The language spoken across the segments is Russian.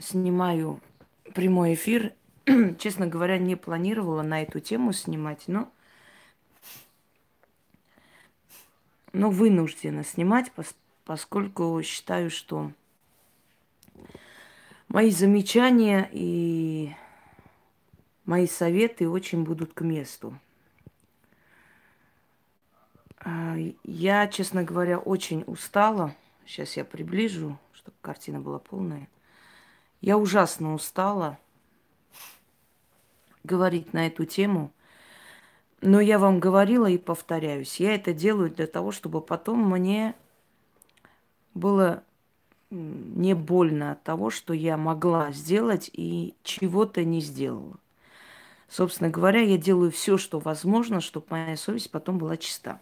снимаю прямой эфир. Честно говоря, не планировала на эту тему снимать, но, но вынуждена снимать, поскольку считаю, что мои замечания и мои советы очень будут к месту. А, я, честно говоря, очень устала. Сейчас я приближу, чтобы картина была полная. Я ужасно устала говорить на эту тему. Но я вам говорила и повторяюсь. Я это делаю для того, чтобы потом мне было не больно от того, что я могла сделать и чего-то не сделала. Собственно говоря, я делаю все, что возможно, чтобы моя совесть потом была чиста.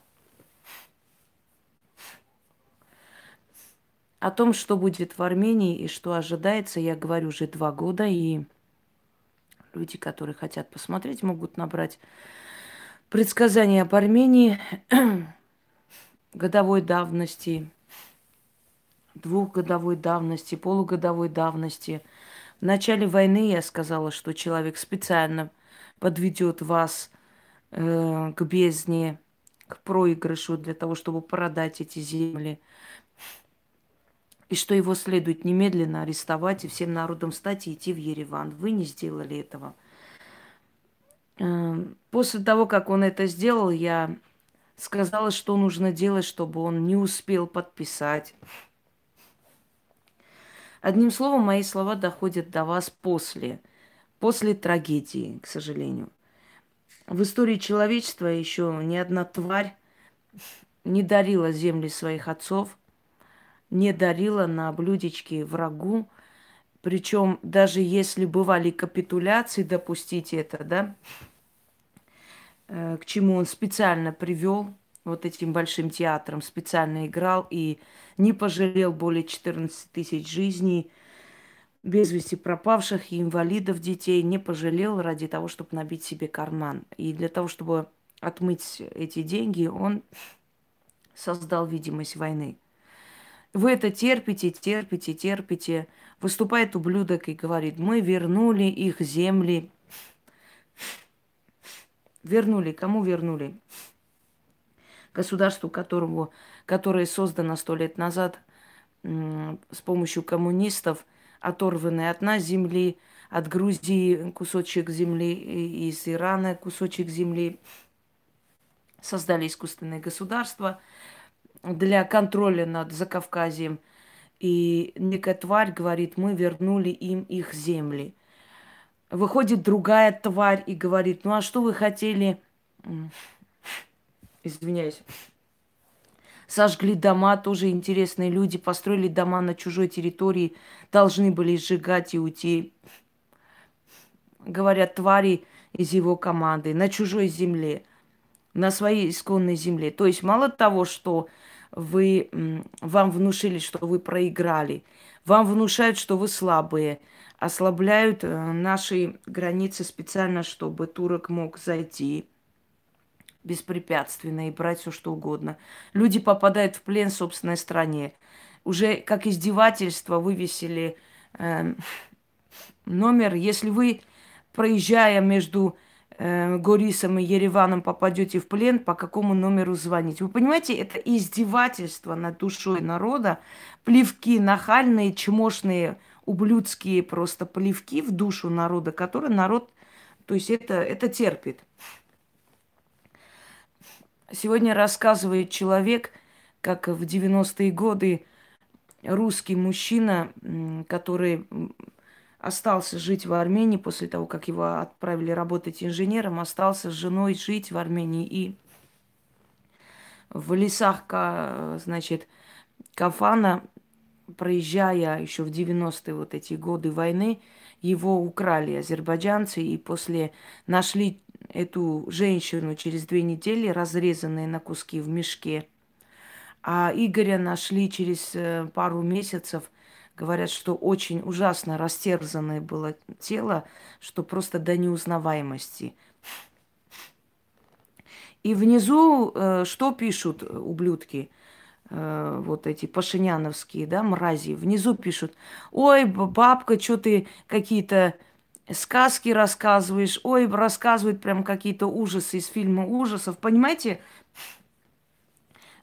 О том, что будет в Армении и что ожидается, я говорю уже два года, и люди, которые хотят посмотреть, могут набрать предсказания об Армении годовой давности, двухгодовой давности, полугодовой давности. В начале войны я сказала, что человек специально подведет вас э, к бездне, к проигрышу для того, чтобы продать эти земли. И что его следует немедленно арестовать и всем народом стать и идти в Ереван. Вы не сделали этого. Э, после того, как он это сделал, я сказала, что нужно делать, чтобы он не успел подписать. Одним словом, мои слова доходят до вас после – после трагедии, к сожалению. В истории человечества еще ни одна тварь не дарила земли своих отцов, не дарила на блюдечке врагу. Причем даже если бывали капитуляции, допустить это, да, э, к чему он специально привел, вот этим большим театром, специально играл и не пожалел более 14 тысяч жизней – без вести пропавших и инвалидов детей не пожалел ради того, чтобы набить себе карман. И для того, чтобы отмыть эти деньги, он создал видимость войны. Вы это терпите, терпите, терпите. Выступает ублюдок и говорит, мы вернули их земли. Вернули. Кому вернули? Государству, которому, которое создано сто лет назад с помощью коммунистов – оторванные от нас земли, от Грузии кусочек земли, из Ирана кусочек земли. Создали искусственное государство для контроля над Закавказьем. И некая тварь говорит, мы вернули им их земли. Выходит другая тварь и говорит, ну а что вы хотели? Извиняюсь сожгли дома, тоже интересные люди, построили дома на чужой территории, должны были сжигать и уйти. Говорят, твари из его команды на чужой земле, на своей исконной земле. То есть мало того, что вы, вам внушили, что вы проиграли, вам внушают, что вы слабые, ослабляют э, наши границы специально, чтобы турок мог зайти беспрепятственно и брать все что угодно. Люди попадают в плен в собственной стране. Уже как издевательство вывесили э, номер. Если вы, проезжая между Горисом и Ереваном, попадете в плен, по какому номеру звонить? Вы понимаете, это издевательство над душой народа, плевки нахальные, чмошные, ублюдские просто плевки в душу народа, который народ, то есть это, это терпит. Сегодня рассказывает человек, как в 90-е годы русский мужчина, который остался жить в Армении после того, как его отправили работать инженером, остался с женой жить в Армении и в лесах, значит, Кафана, проезжая еще в 90-е вот эти годы войны, его украли азербайджанцы и после нашли эту женщину через две недели, разрезанные на куски в мешке. А Игоря нашли через э, пару месяцев. Говорят, что очень ужасно растерзанное было тело, что просто до неузнаваемости. И внизу э, что пишут ублюдки? э, вот эти пашиняновские, да, мрази, внизу пишут, ой, бабка, что ты какие-то сказки рассказываешь, ой, рассказывают прям какие-то ужасы из фильма ужасов. Понимаете,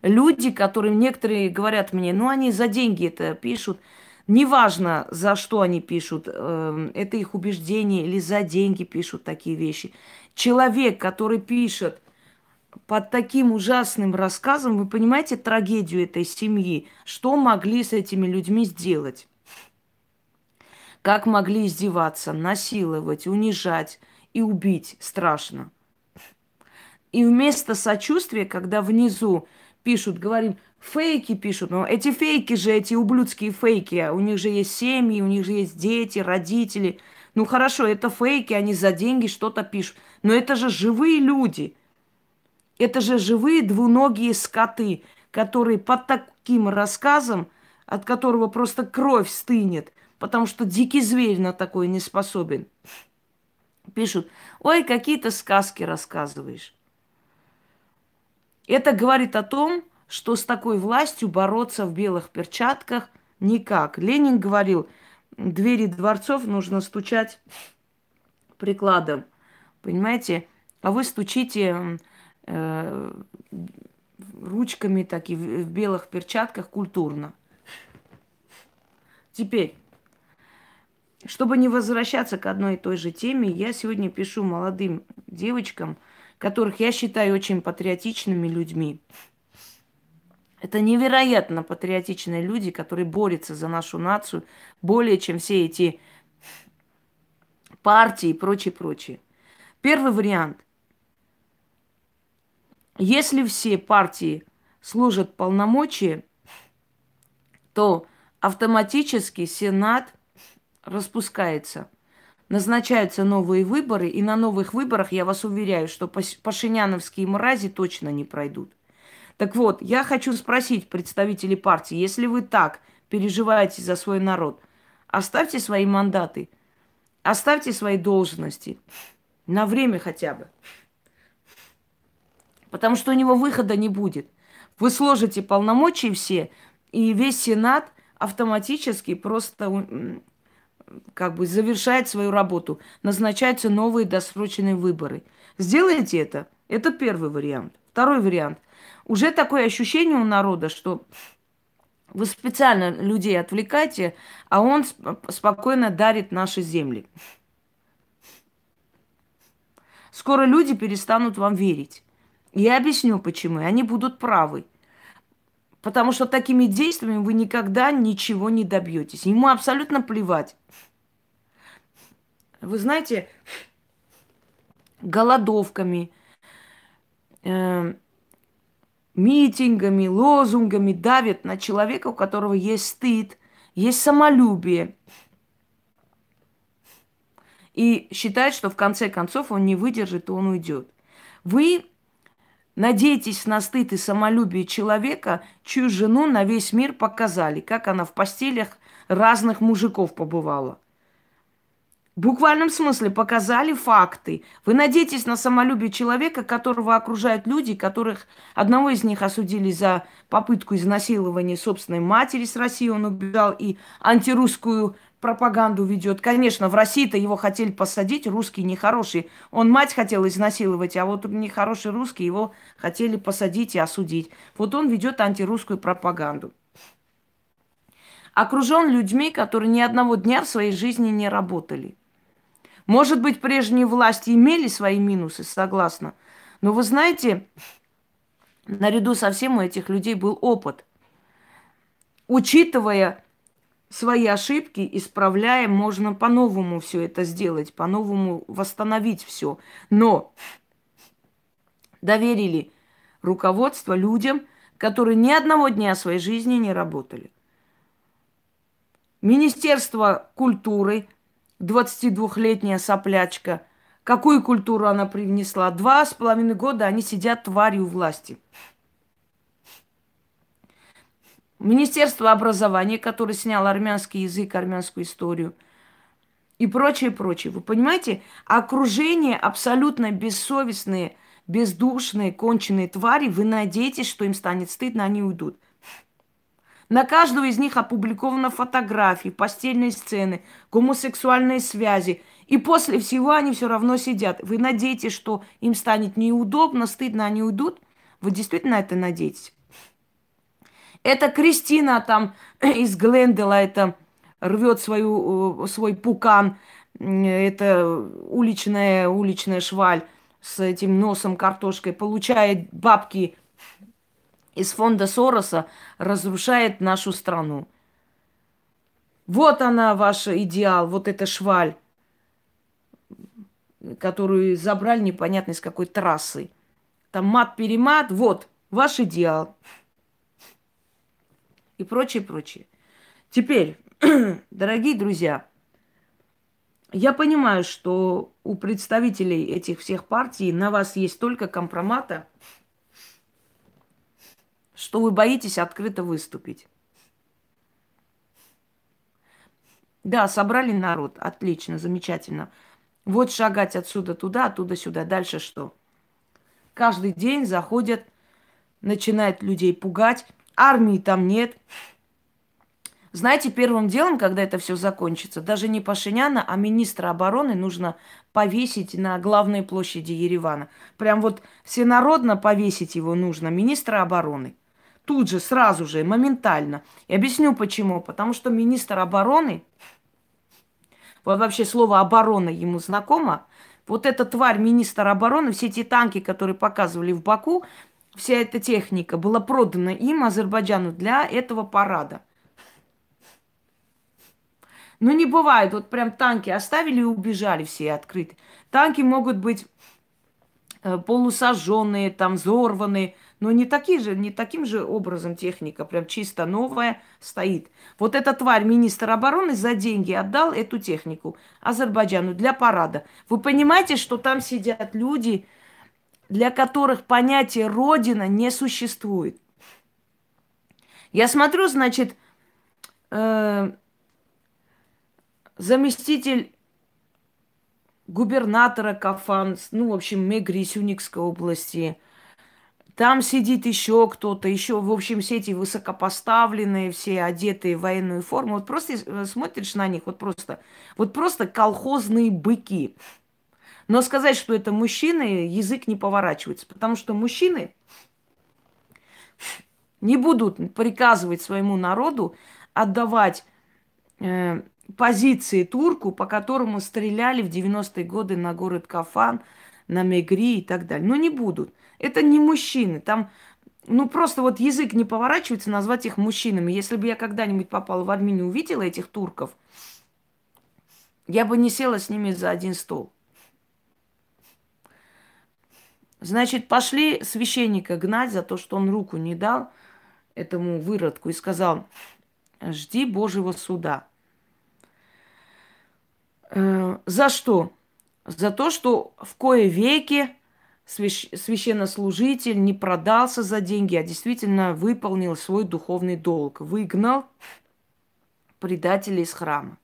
люди, которые некоторые говорят мне, ну они за деньги это пишут, неважно, за что они пишут, э, это их убеждение или за деньги пишут такие вещи. Человек, который пишет под таким ужасным рассказом, вы понимаете трагедию этой семьи, что могли с этими людьми сделать? Как могли издеваться, насиловать, унижать и убить страшно. И вместо сочувствия, когда внизу пишут, говорим, фейки пишут, но эти фейки же, эти ублюдские фейки, у них же есть семьи, у них же есть дети, родители. Ну хорошо, это фейки, они за деньги что-то пишут. Но это же живые люди. Это же живые двуногие скоты, которые под таким рассказом, от которого просто кровь стынет, потому что дикий зверь на такое не способен. Пишут, ой, какие-то сказки рассказываешь. Это говорит о том, что с такой властью бороться в белых перчатках никак. Ленин говорил, двери дворцов нужно стучать прикладом. Понимаете? А вы стучите э, ручками такие в белых перчатках культурно. Теперь, чтобы не возвращаться к одной и той же теме, я сегодня пишу молодым девочкам, которых я считаю очень патриотичными людьми. Это невероятно патриотичные люди, которые борются за нашу нацию более, чем все эти партии и прочее, прочее. Первый вариант. Если все партии служат полномочия, то автоматически Сенат распускается. Назначаются новые выборы, и на новых выборах, я вас уверяю, что пашиняновские мрази точно не пройдут. Так вот, я хочу спросить представителей партии, если вы так переживаете за свой народ, оставьте свои мандаты, оставьте свои должности, на время хотя бы. Потому что у него выхода не будет. Вы сложите полномочия все, и весь Сенат автоматически просто как бы завершает свою работу. Назначаются новые досрочные выборы. Сделайте это. Это первый вариант. Второй вариант. Уже такое ощущение у народа, что вы специально людей отвлекаете, а он спокойно дарит наши земли. Скоро люди перестанут вам верить. Я объясню почему. Они будут правы. Потому что такими действиями вы никогда ничего не добьетесь. Ему абсолютно плевать. Вы знаете, голодовками, э, митингами, лозунгами давят на человека, у которого есть стыд, есть самолюбие. И считает, что в конце концов он не выдержит, и он уйдет. Вы Надейтесь на стыд и самолюбие человека, чью жену на весь мир показали, как она в постелях разных мужиков побывала. В буквальном смысле показали факты. Вы надеетесь на самолюбие человека, которого окружают люди, которых одного из них осудили за попытку изнасилования собственной матери с России, он убежал и антирусскую пропаганду ведет. Конечно, в России-то его хотели посадить, русский нехороший. Он мать хотел изнасиловать, а вот нехороший русский его хотели посадить и осудить. Вот он ведет антирусскую пропаганду. Окружен людьми, которые ни одного дня в своей жизни не работали. Может быть, прежние власти имели свои минусы, согласна. Но вы знаете, наряду со всем у этих людей был опыт. Учитывая свои ошибки исправляем, можно по-новому все это сделать, по-новому восстановить все. Но доверили руководство людям, которые ни одного дня своей жизни не работали. Министерство культуры, 22-летняя соплячка, какую культуру она привнесла? Два с половиной года они сидят тварью власти. Министерство образования, которое сняло армянский язык, армянскую историю и прочее, прочее. Вы понимаете, окружение абсолютно бессовестные, бездушные, конченые твари, вы надеетесь, что им станет стыдно, они уйдут. На каждого из них опубликована фотографии, постельные сцены, гомосексуальные связи. И после всего они все равно сидят. Вы надеетесь, что им станет неудобно, стыдно, они уйдут? Вы действительно это надеетесь? Это Кристина там из Глендела, это рвет свою, э, свой пукан, это уличная, уличная шваль с этим носом картошкой, получает бабки из фонда Сороса, разрушает нашу страну. Вот она, ваш идеал, вот эта шваль, которую забрали непонятно из какой трассы. Там мат-перемат, вот, ваш идеал. И прочее, прочее. Теперь, дорогие друзья, я понимаю, что у представителей этих всех партий на вас есть только компромата, что вы боитесь открыто выступить. Да, собрали народ. Отлично, замечательно. Вот шагать отсюда туда, оттуда сюда. Дальше что? Каждый день заходят, начинают людей пугать. Армии там нет. Знаете, первым делом, когда это все закончится, даже не Пашиняна, а министра обороны нужно повесить на главной площади Еревана. Прям вот всенародно повесить его нужно, министра обороны. Тут же, сразу же, моментально. И объясню почему. Потому что министр обороны, вот вообще слово оборона ему знакомо, вот эта тварь министра обороны, все эти танки, которые показывали в Баку, вся эта техника была продана им, Азербайджану, для этого парада. Ну, не бывает, вот прям танки оставили и убежали все открыты. Танки могут быть э, полусожженные, там, взорванные, но не, такие же, не таким же образом техника, прям чисто новая стоит. Вот эта тварь, министр обороны, за деньги отдал эту технику Азербайджану для парада. Вы понимаете, что там сидят люди, для которых понятие Родина не существует. Я смотрю, значит, э, заместитель губернатора Кафан, ну, в общем, Мегри Сюникской области. Там сидит еще кто-то, еще, в общем, все эти высокопоставленные, все одетые в военную форму. Вот просто э, смотришь на них, вот просто, вот просто колхозные быки. Но сказать, что это мужчины, язык не поворачивается, потому что мужчины не будут приказывать своему народу отдавать э, позиции турку, по которому стреляли в 90-е годы на город Кафан, на Мегри и так далее. Но не будут. Это не мужчины. Там, ну, просто вот язык не поворачивается назвать их мужчинами. Если бы я когда-нибудь попала в Армению, увидела этих турков, я бы не села с ними за один стол. Значит, пошли священника гнать за то, что он руку не дал этому выродку и сказал, жди Божьего суда. Э, за что? За то, что в кое веки священнослужитель не продался за деньги, а действительно выполнил свой духовный долг, выгнал предателей из храма.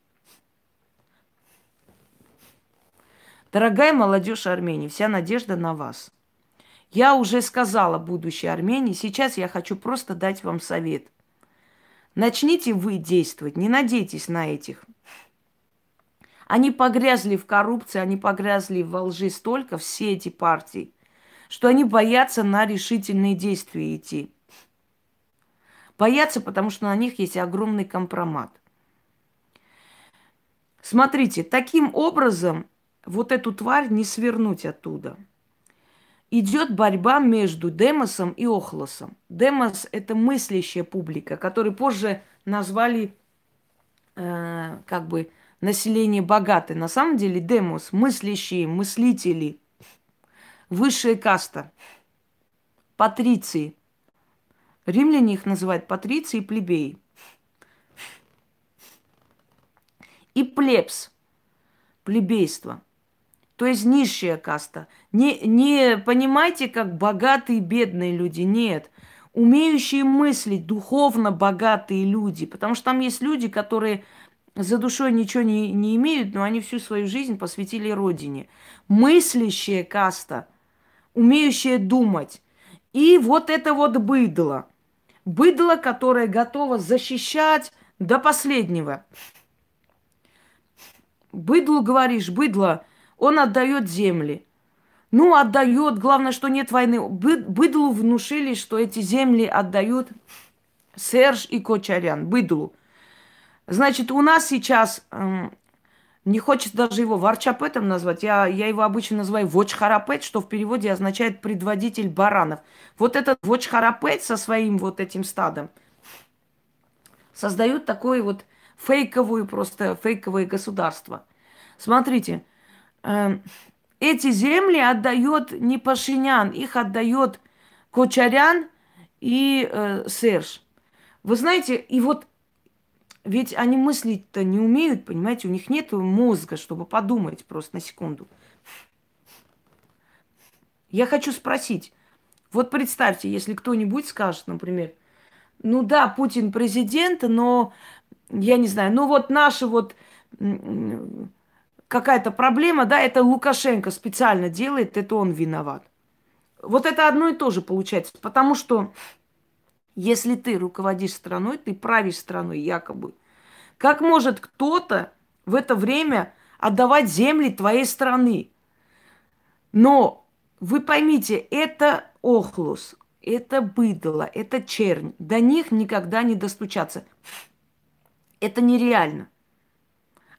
Дорогая молодежь Армении, вся надежда на вас. Я уже сказала будущей Армении, сейчас я хочу просто дать вам совет. Начните вы действовать, не надейтесь на этих они погрязли в коррупции, они погрязли во лжи столько, все эти партии, что они боятся на решительные действия идти. Боятся, потому что на них есть огромный компромат. Смотрите, таким образом вот эту тварь не свернуть оттуда. Идет борьба между Демосом и Охлосом. Демос – это мыслящая публика, которую позже назвали э, как бы население богатое. На самом деле демос, мыслящие, мыслители, высшая каста, патриции. Римляне их называют патриции и плебеи. И плебс, плебейство, то есть низшая каста. Не, не понимайте, как богатые и бедные люди, нет. Умеющие мыслить, духовно богатые люди. Потому что там есть люди, которые за душой ничего не, не имеют, но они всю свою жизнь посвятили родине. Мыслящая каста, умеющая думать. И вот это вот быдло. Быдло, которое готово защищать до последнего. Быдлу говоришь, быдло, он отдает земли. Ну, отдает, главное, что нет войны. Быдлу внушили, что эти земли отдают Серж и Кочарян, быдлу. Значит, у нас сейчас, эм, не хочется даже его варчапетом назвать, я, я его обычно называю вочхарапет, что в переводе означает предводитель баранов. Вот этот вочхарапет со своим вот этим стадом создают такое вот фейковую, просто фейковое государство. Смотрите, э, эти земли отдает не Пашинян, их отдает Кочарян и э, Серж. Вы знаете, и вот ведь они мыслить-то не умеют, понимаете, у них нет мозга, чтобы подумать просто на секунду. Я хочу спросить, вот представьте, если кто-нибудь скажет, например, ну да, Путин президент, но я не знаю, ну вот наши вот какая-то проблема, да, это Лукашенко специально делает, это он виноват. Вот это одно и то же получается, потому что если ты руководишь страной, ты правишь страной якобы. Как может кто-то в это время отдавать земли твоей страны? Но вы поймите, это охлус, это быдло, это чернь. До них никогда не достучаться. Это нереально.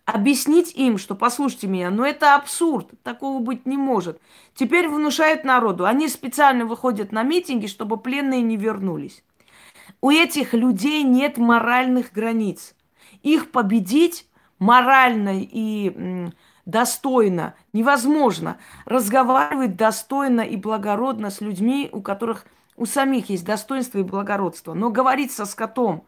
Объяснить им, что послушайте меня, но это абсурд, такого быть не может. Теперь внушают народу. Они специально выходят на митинги, чтобы пленные не вернулись. У этих людей нет моральных границ. Их победить морально и достойно невозможно. Разговаривать достойно и благородно с людьми, у которых у самих есть достоинство и благородство. Но говорить со скотом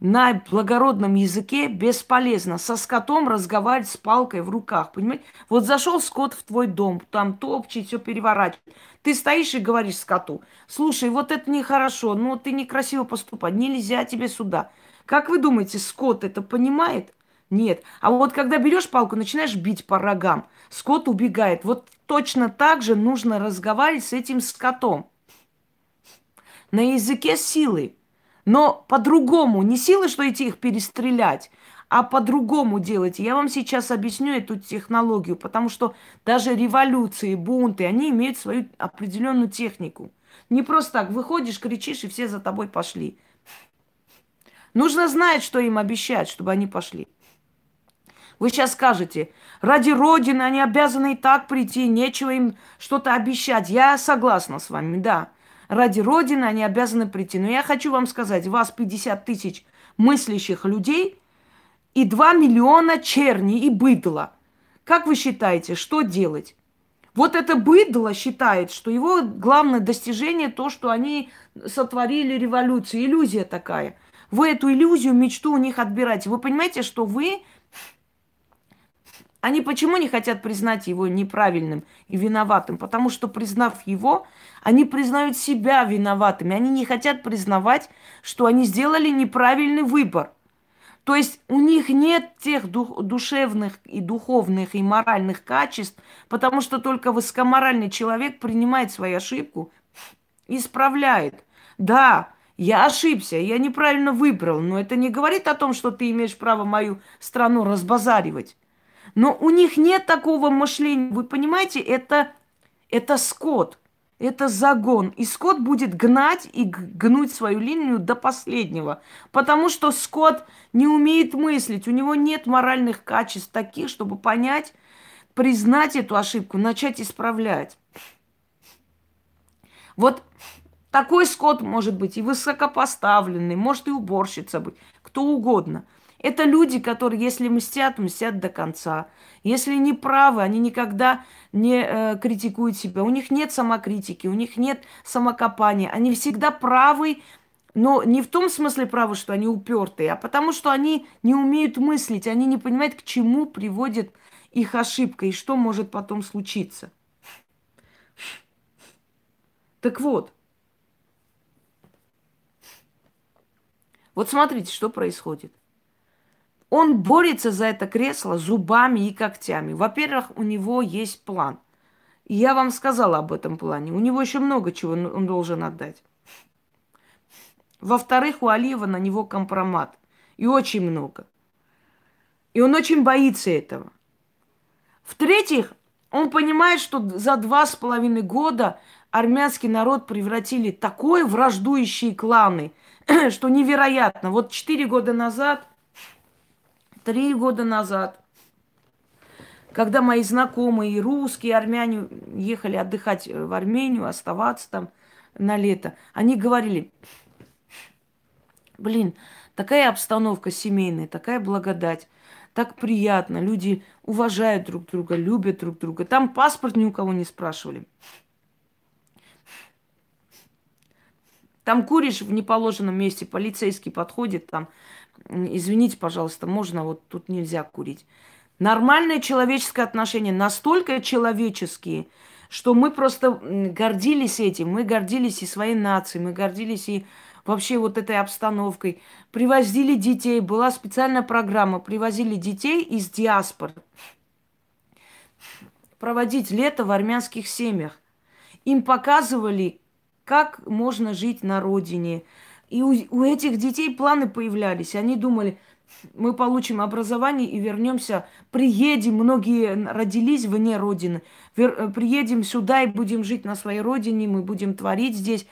на благородном языке бесполезно. Со скотом разговаривать с палкой в руках, понимаете? Вот зашел скот в твой дом, там топчет, все переворачивает. Ты стоишь и говоришь скоту, слушай, вот это нехорошо, ну ты некрасиво поступать, нельзя тебе сюда. Как вы думаете, скот это понимает? Нет. А вот когда берешь палку, начинаешь бить по рогам, скот убегает. Вот точно так же нужно разговаривать с этим скотом. На языке силы. Но по-другому, не силы, что идти их перестрелять, а по-другому делать. Я вам сейчас объясню эту технологию, потому что даже революции, бунты, они имеют свою определенную технику. Не просто так выходишь, кричишь, и все за тобой пошли. Нужно знать, что им обещать, чтобы они пошли. Вы сейчас скажете, ради Родины они обязаны и так прийти, нечего им что-то обещать. Я согласна с вами, да ради Родины они обязаны прийти. Но я хочу вам сказать, вас 50 тысяч мыслящих людей и 2 миллиона черни и быдла. Как вы считаете, что делать? Вот это быдло считает, что его главное достижение то, что они сотворили революцию. Иллюзия такая. Вы эту иллюзию, мечту у них отбираете. Вы понимаете, что вы они почему не хотят признать его неправильным и виноватым? Потому что, признав его, они признают себя виноватыми. Они не хотят признавать, что они сделали неправильный выбор. То есть у них нет тех душевных и духовных и моральных качеств, потому что только высокоморальный человек принимает свою ошибку исправляет. Да, я ошибся, я неправильно выбрал, но это не говорит о том, что ты имеешь право мою страну разбазаривать. Но у них нет такого мышления. Вы понимаете, это, это скот, это загон. И скот будет гнать и гнуть свою линию до последнего. Потому что скот не умеет мыслить, у него нет моральных качеств таких, чтобы понять, признать эту ошибку, начать исправлять. Вот такой скот может быть и высокопоставленный, может и уборщица быть, кто угодно – это люди, которые, если мстят, мстят до конца. Если не правы, они никогда не э, критикуют себя. У них нет самокритики, у них нет самокопания. Они всегда правы, но не в том смысле правы, что они упертые, а потому что они не умеют мыслить, они не понимают, к чему приводит их ошибка и что может потом случиться. Так вот, вот смотрите, что происходит. Он борется за это кресло зубами и когтями. Во-первых, у него есть план. Я вам сказала об этом плане. У него еще много чего он должен отдать. Во-вторых, у Алиева на него компромат. И очень много. И он очень боится этого. В-третьих, он понимает, что за два с половиной года армянский народ превратили такой враждующие кланы, что невероятно. Вот четыре года назад, три года назад, когда мои знакомые, русские, армяне ехали отдыхать в Армению, оставаться там на лето, они говорили, блин, такая обстановка семейная, такая благодать так приятно. Люди уважают друг друга, любят друг друга. Там паспорт ни у кого не спрашивали. Там куришь в неположенном месте, полицейский подходит, там, извините, пожалуйста, можно, вот тут нельзя курить. Нормальное человеческое отношение, настолько человеческие, что мы просто гордились этим, мы гордились и своей нацией, мы гордились и вообще вот этой обстановкой. Привозили детей, была специальная программа, привозили детей из диаспор. Проводить лето в армянских семьях. Им показывали, как можно жить на родине. И у, у этих детей планы появлялись. Они думали, мы получим образование и вернемся, приедем, многие родились вне родины, Вер, приедем сюда и будем жить на своей родине, мы будем творить здесь.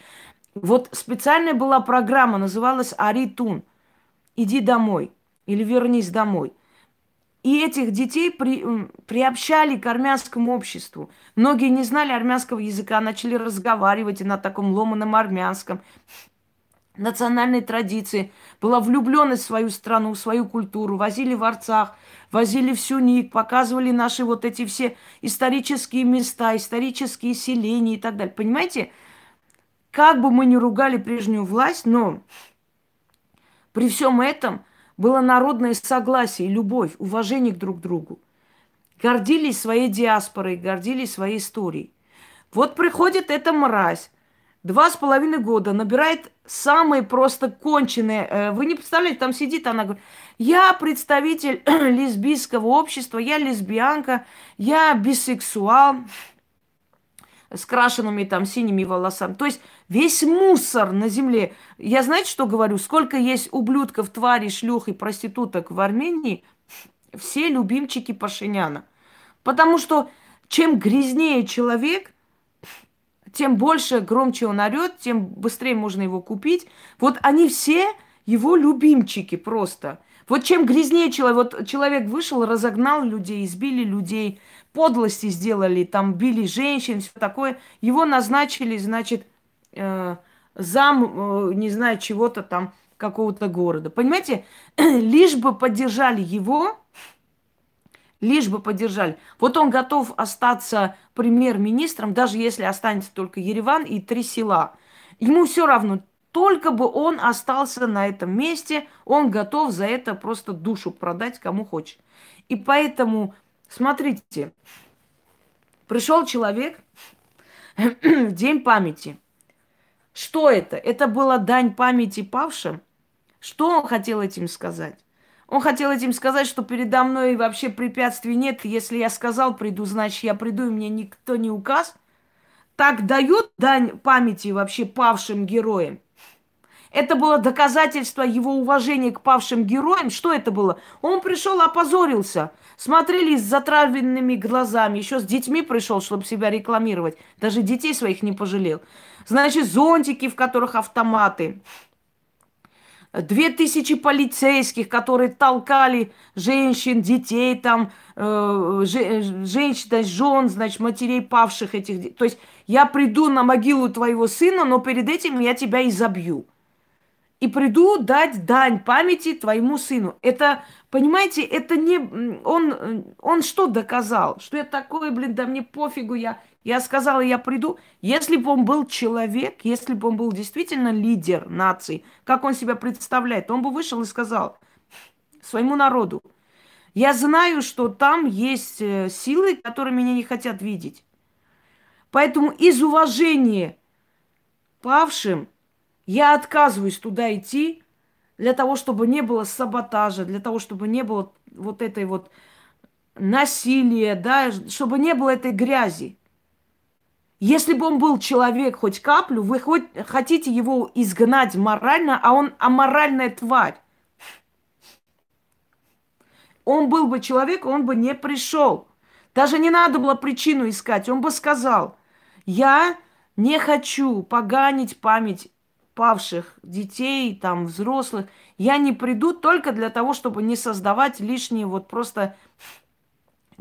Вот специальная была программа, называлась Аритун. Иди домой или вернись домой. И этих детей при, приобщали к армянскому обществу. Многие не знали армянского языка, начали разговаривать на таком ломаном армянском. Национальной традиции. Была влюбленность в свою страну, в свою культуру. Возили в арцах, возили всю ник, показывали наши вот эти все исторические места, исторические селения и так далее. Понимаете? Как бы мы ни ругали прежнюю власть, но при всем этом было народное согласие, любовь, уважение к друг другу. Гордились своей диаспорой, гордились своей историей. Вот приходит эта мразь, два с половиной года, набирает самые просто конченые. Э, вы не представляете, там сидит, она говорит, я представитель лесбийского общества, я лесбиянка, я бисексуал с крашенными там синими волосами. То есть весь мусор на земле. Я знаете, что говорю? Сколько есть ублюдков, тварей, шлюх и проституток в Армении, все любимчики Пашиняна. Потому что чем грязнее человек, тем больше, громче он орет, тем быстрее можно его купить. Вот они все его любимчики просто. Вот чем грязнее человек, вот человек вышел, разогнал людей, избили людей, подлости сделали, там били женщин, все такое. Его назначили, значит, э, зам, э, не знаю, чего-то там, какого-то города. Понимаете, лишь бы поддержали его, лишь бы поддержали. Вот он готов остаться премьер-министром, даже если останется только Ереван и три села. Ему все равно, только бы он остался на этом месте, он готов за это просто душу продать кому хочет. И поэтому Смотрите, пришел человек в день памяти. Что это? Это была дань памяти павшим? Что он хотел этим сказать? Он хотел этим сказать, что передо мной вообще препятствий нет. Если я сказал приду, значит я приду, и мне никто не указ. Так дают дань памяти вообще павшим героям. Это было доказательство его уважения к павшим героям. Что это было? Он пришел, опозорился. Смотрели с затравленными глазами. Еще с детьми пришел, чтобы себя рекламировать. Даже детей своих не пожалел. Значит, зонтики, в которых автоматы. Две тысячи полицейских, которые толкали женщин, детей, там, э, женщин, жен, значит, матерей павших этих. То есть я приду на могилу твоего сына, но перед этим я тебя изобью и приду дать дань памяти твоему сыну. Это, понимаете, это не... Он, он что доказал? Что я такой, блин, да мне пофигу, я, я сказала, я приду. Если бы он был человек, если бы он был действительно лидер нации, как он себя представляет, он бы вышел и сказал своему народу, я знаю, что там есть э, силы, которые меня не хотят видеть. Поэтому из уважения павшим я отказываюсь туда идти для того, чтобы не было саботажа, для того, чтобы не было вот этой вот насилия, да, чтобы не было этой грязи. Если бы он был человек хоть каплю, вы хоть хотите его изгнать морально, а он аморальная тварь. Он был бы человек, он бы не пришел. Даже не надо было причину искать. Он бы сказал, я не хочу поганить память павших детей, там, взрослых. Я не приду только для того, чтобы не создавать лишние вот просто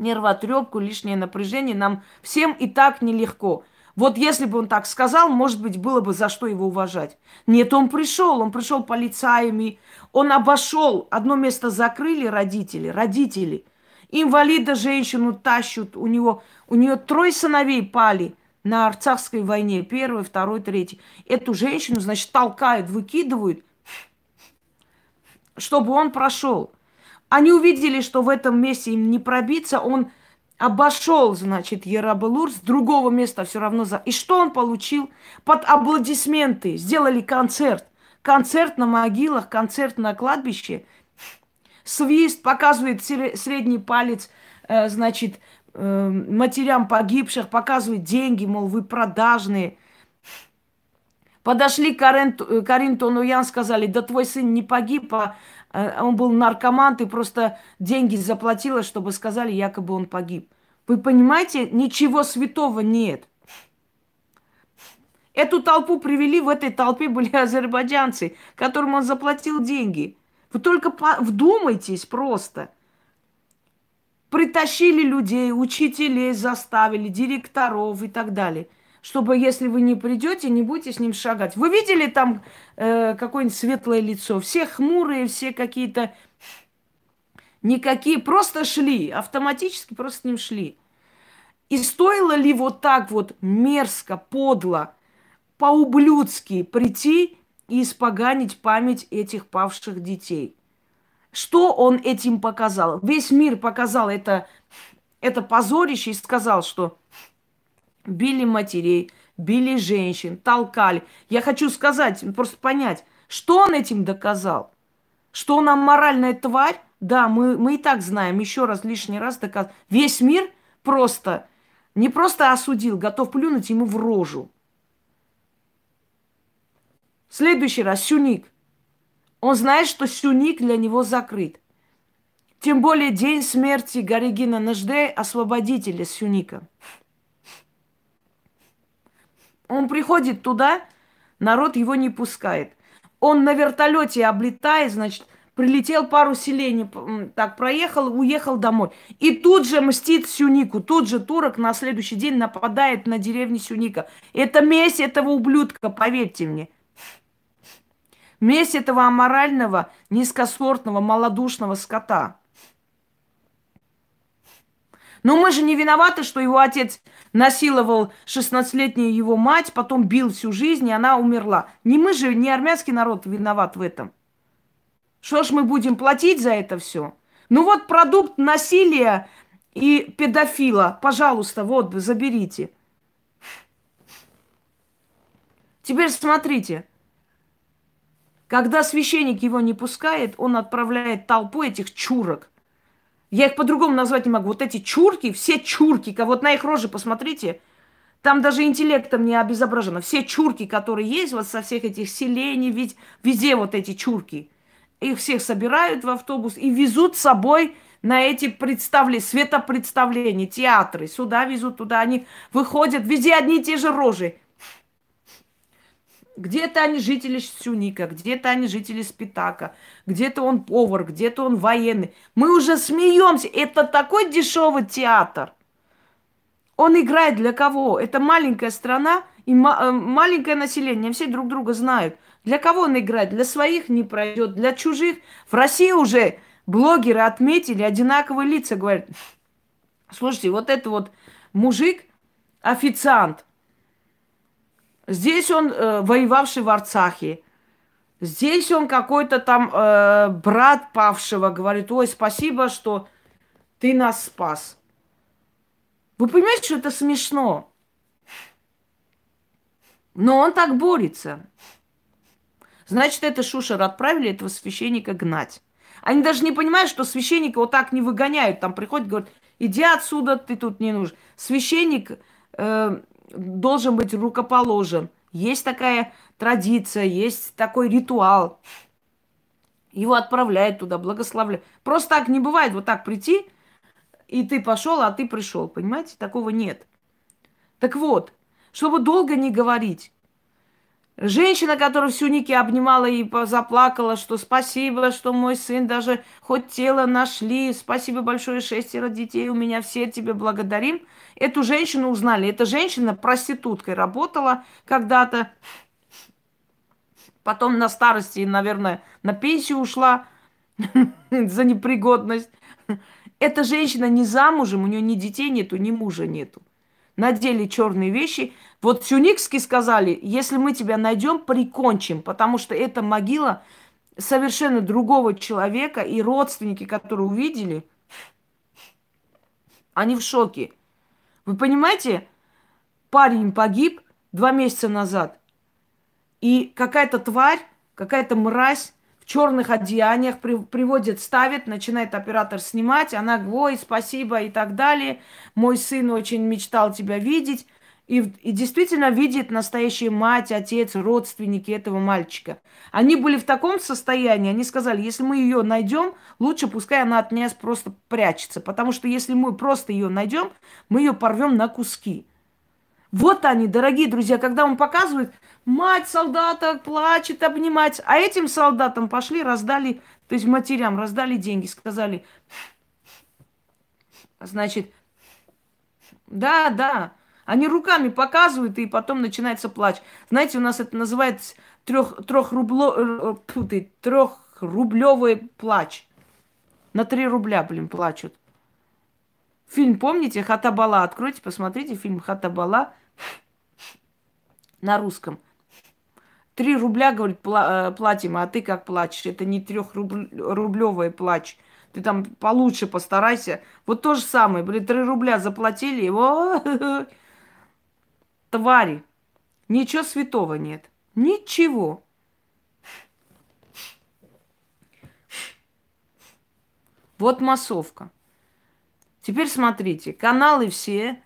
нервотрепку, лишнее напряжение. Нам всем и так нелегко. Вот если бы он так сказал, может быть, было бы за что его уважать. Нет, он пришел, он пришел полицаями, он обошел, одно место закрыли родители, родители. Инвалида женщину тащут, у него, у нее трое сыновей пали на Арцахской войне, первый, второй, третий. Эту женщину, значит, толкают, выкидывают, чтобы он прошел. Они увидели, что в этом месте им не пробиться, он обошел, значит, Ярабелур, с другого места все равно за... И что он получил? Под аплодисменты сделали концерт. Концерт на могилах, концерт на кладбище. Свист показывает средний палец, э, значит, э, матерям погибших, показывает деньги, мол, вы продажные. Подошли Карин, Карин Тонуян, сказали, да твой сын не погиб, а Э, он был наркоман, ты просто деньги заплатила, чтобы сказали, якобы он погиб. Вы понимаете, ничего святого нет. Эту толпу привели, в этой толпе были азербайджанцы, которым он заплатил деньги. Вы только вдумайтесь просто. Притащили людей, учителей заставили, директоров и так далее – чтобы, если вы не придете, не будете с ним шагать. Вы видели там э, какое-нибудь светлое лицо? Все хмурые, все какие-то никакие, просто шли, автоматически просто с ним шли. И стоило ли вот так вот мерзко, подло, по-ублюдски прийти и испоганить память этих павших детей? Что он этим показал? Весь мир показал это, это позорище и сказал, что били матерей, били женщин, толкали. Я хочу сказать, просто понять, что он этим доказал? Что он моральная тварь? Да, мы, мы и так знаем, еще раз, лишний раз доказал. Весь мир просто, не просто осудил, готов плюнуть ему в рожу. Следующий раз, Сюник. Он знает, что Сюник для него закрыт. Тем более день смерти Гаригина Нажде, освободителя Сюника. Он приходит туда, народ его не пускает. Он на вертолете облетает, значит, прилетел пару селений, так проехал, уехал домой. И тут же мстит Сюнику, тут же турок на следующий день нападает на деревню Сюника. Это месть этого ублюдка, поверьте мне. Месть этого аморального, низкосортного, малодушного скота. Но мы же не виноваты, что его отец насиловал 16-летнюю его мать, потом бил всю жизнь, и она умерла. Не мы же, не армянский народ виноват в этом. Что ж мы будем платить за это все? Ну вот продукт насилия и педофила. Пожалуйста, вот, заберите. Теперь смотрите. Когда священник его не пускает, он отправляет толпу этих чурок я их по-другому назвать не могу. Вот эти чурки, все чурки, вот на их рожи посмотрите, там даже интеллектом не обезображено. Все чурки, которые есть вот со всех этих селений, ведь везде вот эти чурки. Их всех собирают в автобус и везут с собой на эти представления, светопредставления, театры. Сюда везут, туда они выходят. Везде одни и те же рожи. Где-то они жители Сюника, где-то они жители Спитака, где-то он повар, где-то он военный. Мы уже смеемся. Это такой дешевый театр. Он играет для кого? Это маленькая страна и ма- э, маленькое население. Все друг друга знают. Для кого он играет? Для своих не пройдет, для чужих. В России уже блогеры отметили одинаковые лица. Говорят, слушайте, вот это вот мужик, официант – Здесь он э, воевавший в Арцахе. Здесь он какой-то там э, брат павшего говорит, ой, спасибо, что ты нас спас. Вы понимаете, что это смешно? Но он так борется. Значит, это Шушер отправили этого священника гнать. Они даже не понимают, что священника вот так не выгоняют. Там приходят, говорят, иди отсюда, ты тут не нужен. Священник э, должен быть рукоположен. Есть такая традиция, есть такой ритуал. Его отправляют туда, благословляют. Просто так не бывает вот так прийти, и ты пошел, а ты пришел. Понимаете? Такого нет. Так вот, чтобы долго не говорить, Женщина, которая всю Ники обнимала и заплакала, что спасибо, что мой сын даже хоть тело нашли, спасибо большое, шестеро детей у меня, все тебе благодарим. Эту женщину узнали. Эта женщина проституткой работала когда-то, потом на старости, наверное, на пенсию ушла за непригодность. Эта женщина не замужем, у нее ни детей нету, ни мужа нету. Надели черные вещи, вот Сюникски сказали, если мы тебя найдем, прикончим, потому что это могила совершенно другого человека, и родственники, которые увидели, они в шоке. Вы понимаете, парень погиб два месяца назад, и какая-то тварь, какая-то мразь черных одеяниях при, приводит, ставит, начинает оператор снимать, она ой, спасибо и так далее, мой сын очень мечтал тебя видеть и, и действительно видит настоящая мать, отец, родственники этого мальчика. Они были в таком состоянии, они сказали, если мы ее найдем, лучше пускай она от нас просто прячется, потому что если мы просто ее найдем, мы ее порвем на куски. Вот они, дорогие друзья, когда он показывает, мать солдата плачет, обнимать, а этим солдатам пошли, раздали, то есть матерям раздали деньги, сказали, значит, да, да, они руками показывают, и потом начинается плач. Знаете, у нас это называется трех, трехрубло, э, трехрублевый плач. На три рубля, блин, плачут. Фильм, помните, Хатабала? Откройте, посмотрите фильм Хатабала на русском. Три рубля, говорит, э, платим, а ты как плачешь? Это не трехрублевый плач. Ты там получше постарайся. Вот то же самое, блин, три рубля заплатили, его твари. Ничего святого нет. Ничего. Вот массовка. Теперь смотрите, каналы все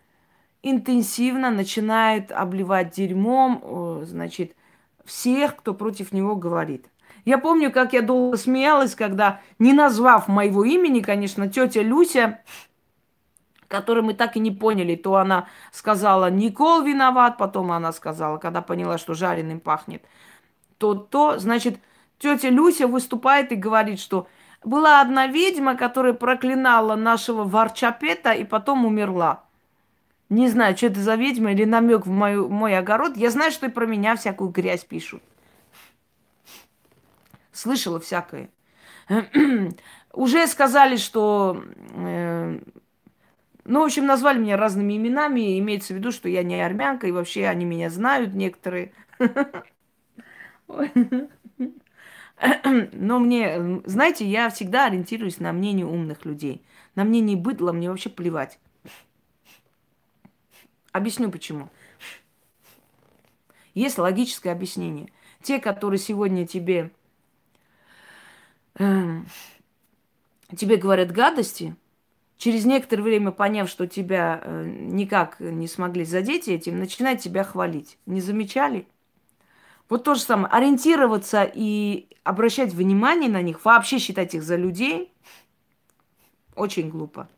интенсивно начинают обливать дерьмом, значит, всех, кто против него говорит. Я помню, как я долго смеялась, когда, не назвав моего имени, конечно, тетя Люся который мы так и не поняли. То она сказала, Никол виноват, потом она сказала, когда поняла, что жареным пахнет, то то, значит, тетя Люся выступает и говорит, что была одна ведьма, которая проклинала нашего варчапета и потом умерла. Не знаю, что это за ведьма или намек в мою, мой огород. Я знаю, что и про меня всякую грязь пишут. Слышала всякое. Уже сказали, что э, ну, в общем, назвали меня разными именами. Имеется в виду, что я не армянка, и вообще они меня знают некоторые. Но мне, знаете, я всегда ориентируюсь на мнение умных людей. На мнение быдла мне вообще плевать. Объясню почему. Есть логическое объяснение. Те, которые сегодня тебе, э, тебе говорят гадости, через некоторое время, поняв, что тебя э, никак не смогли задеть этим, начинает тебя хвалить. Не замечали? Вот то же самое. Ориентироваться и обращать внимание на них, вообще считать их за людей, очень глупо.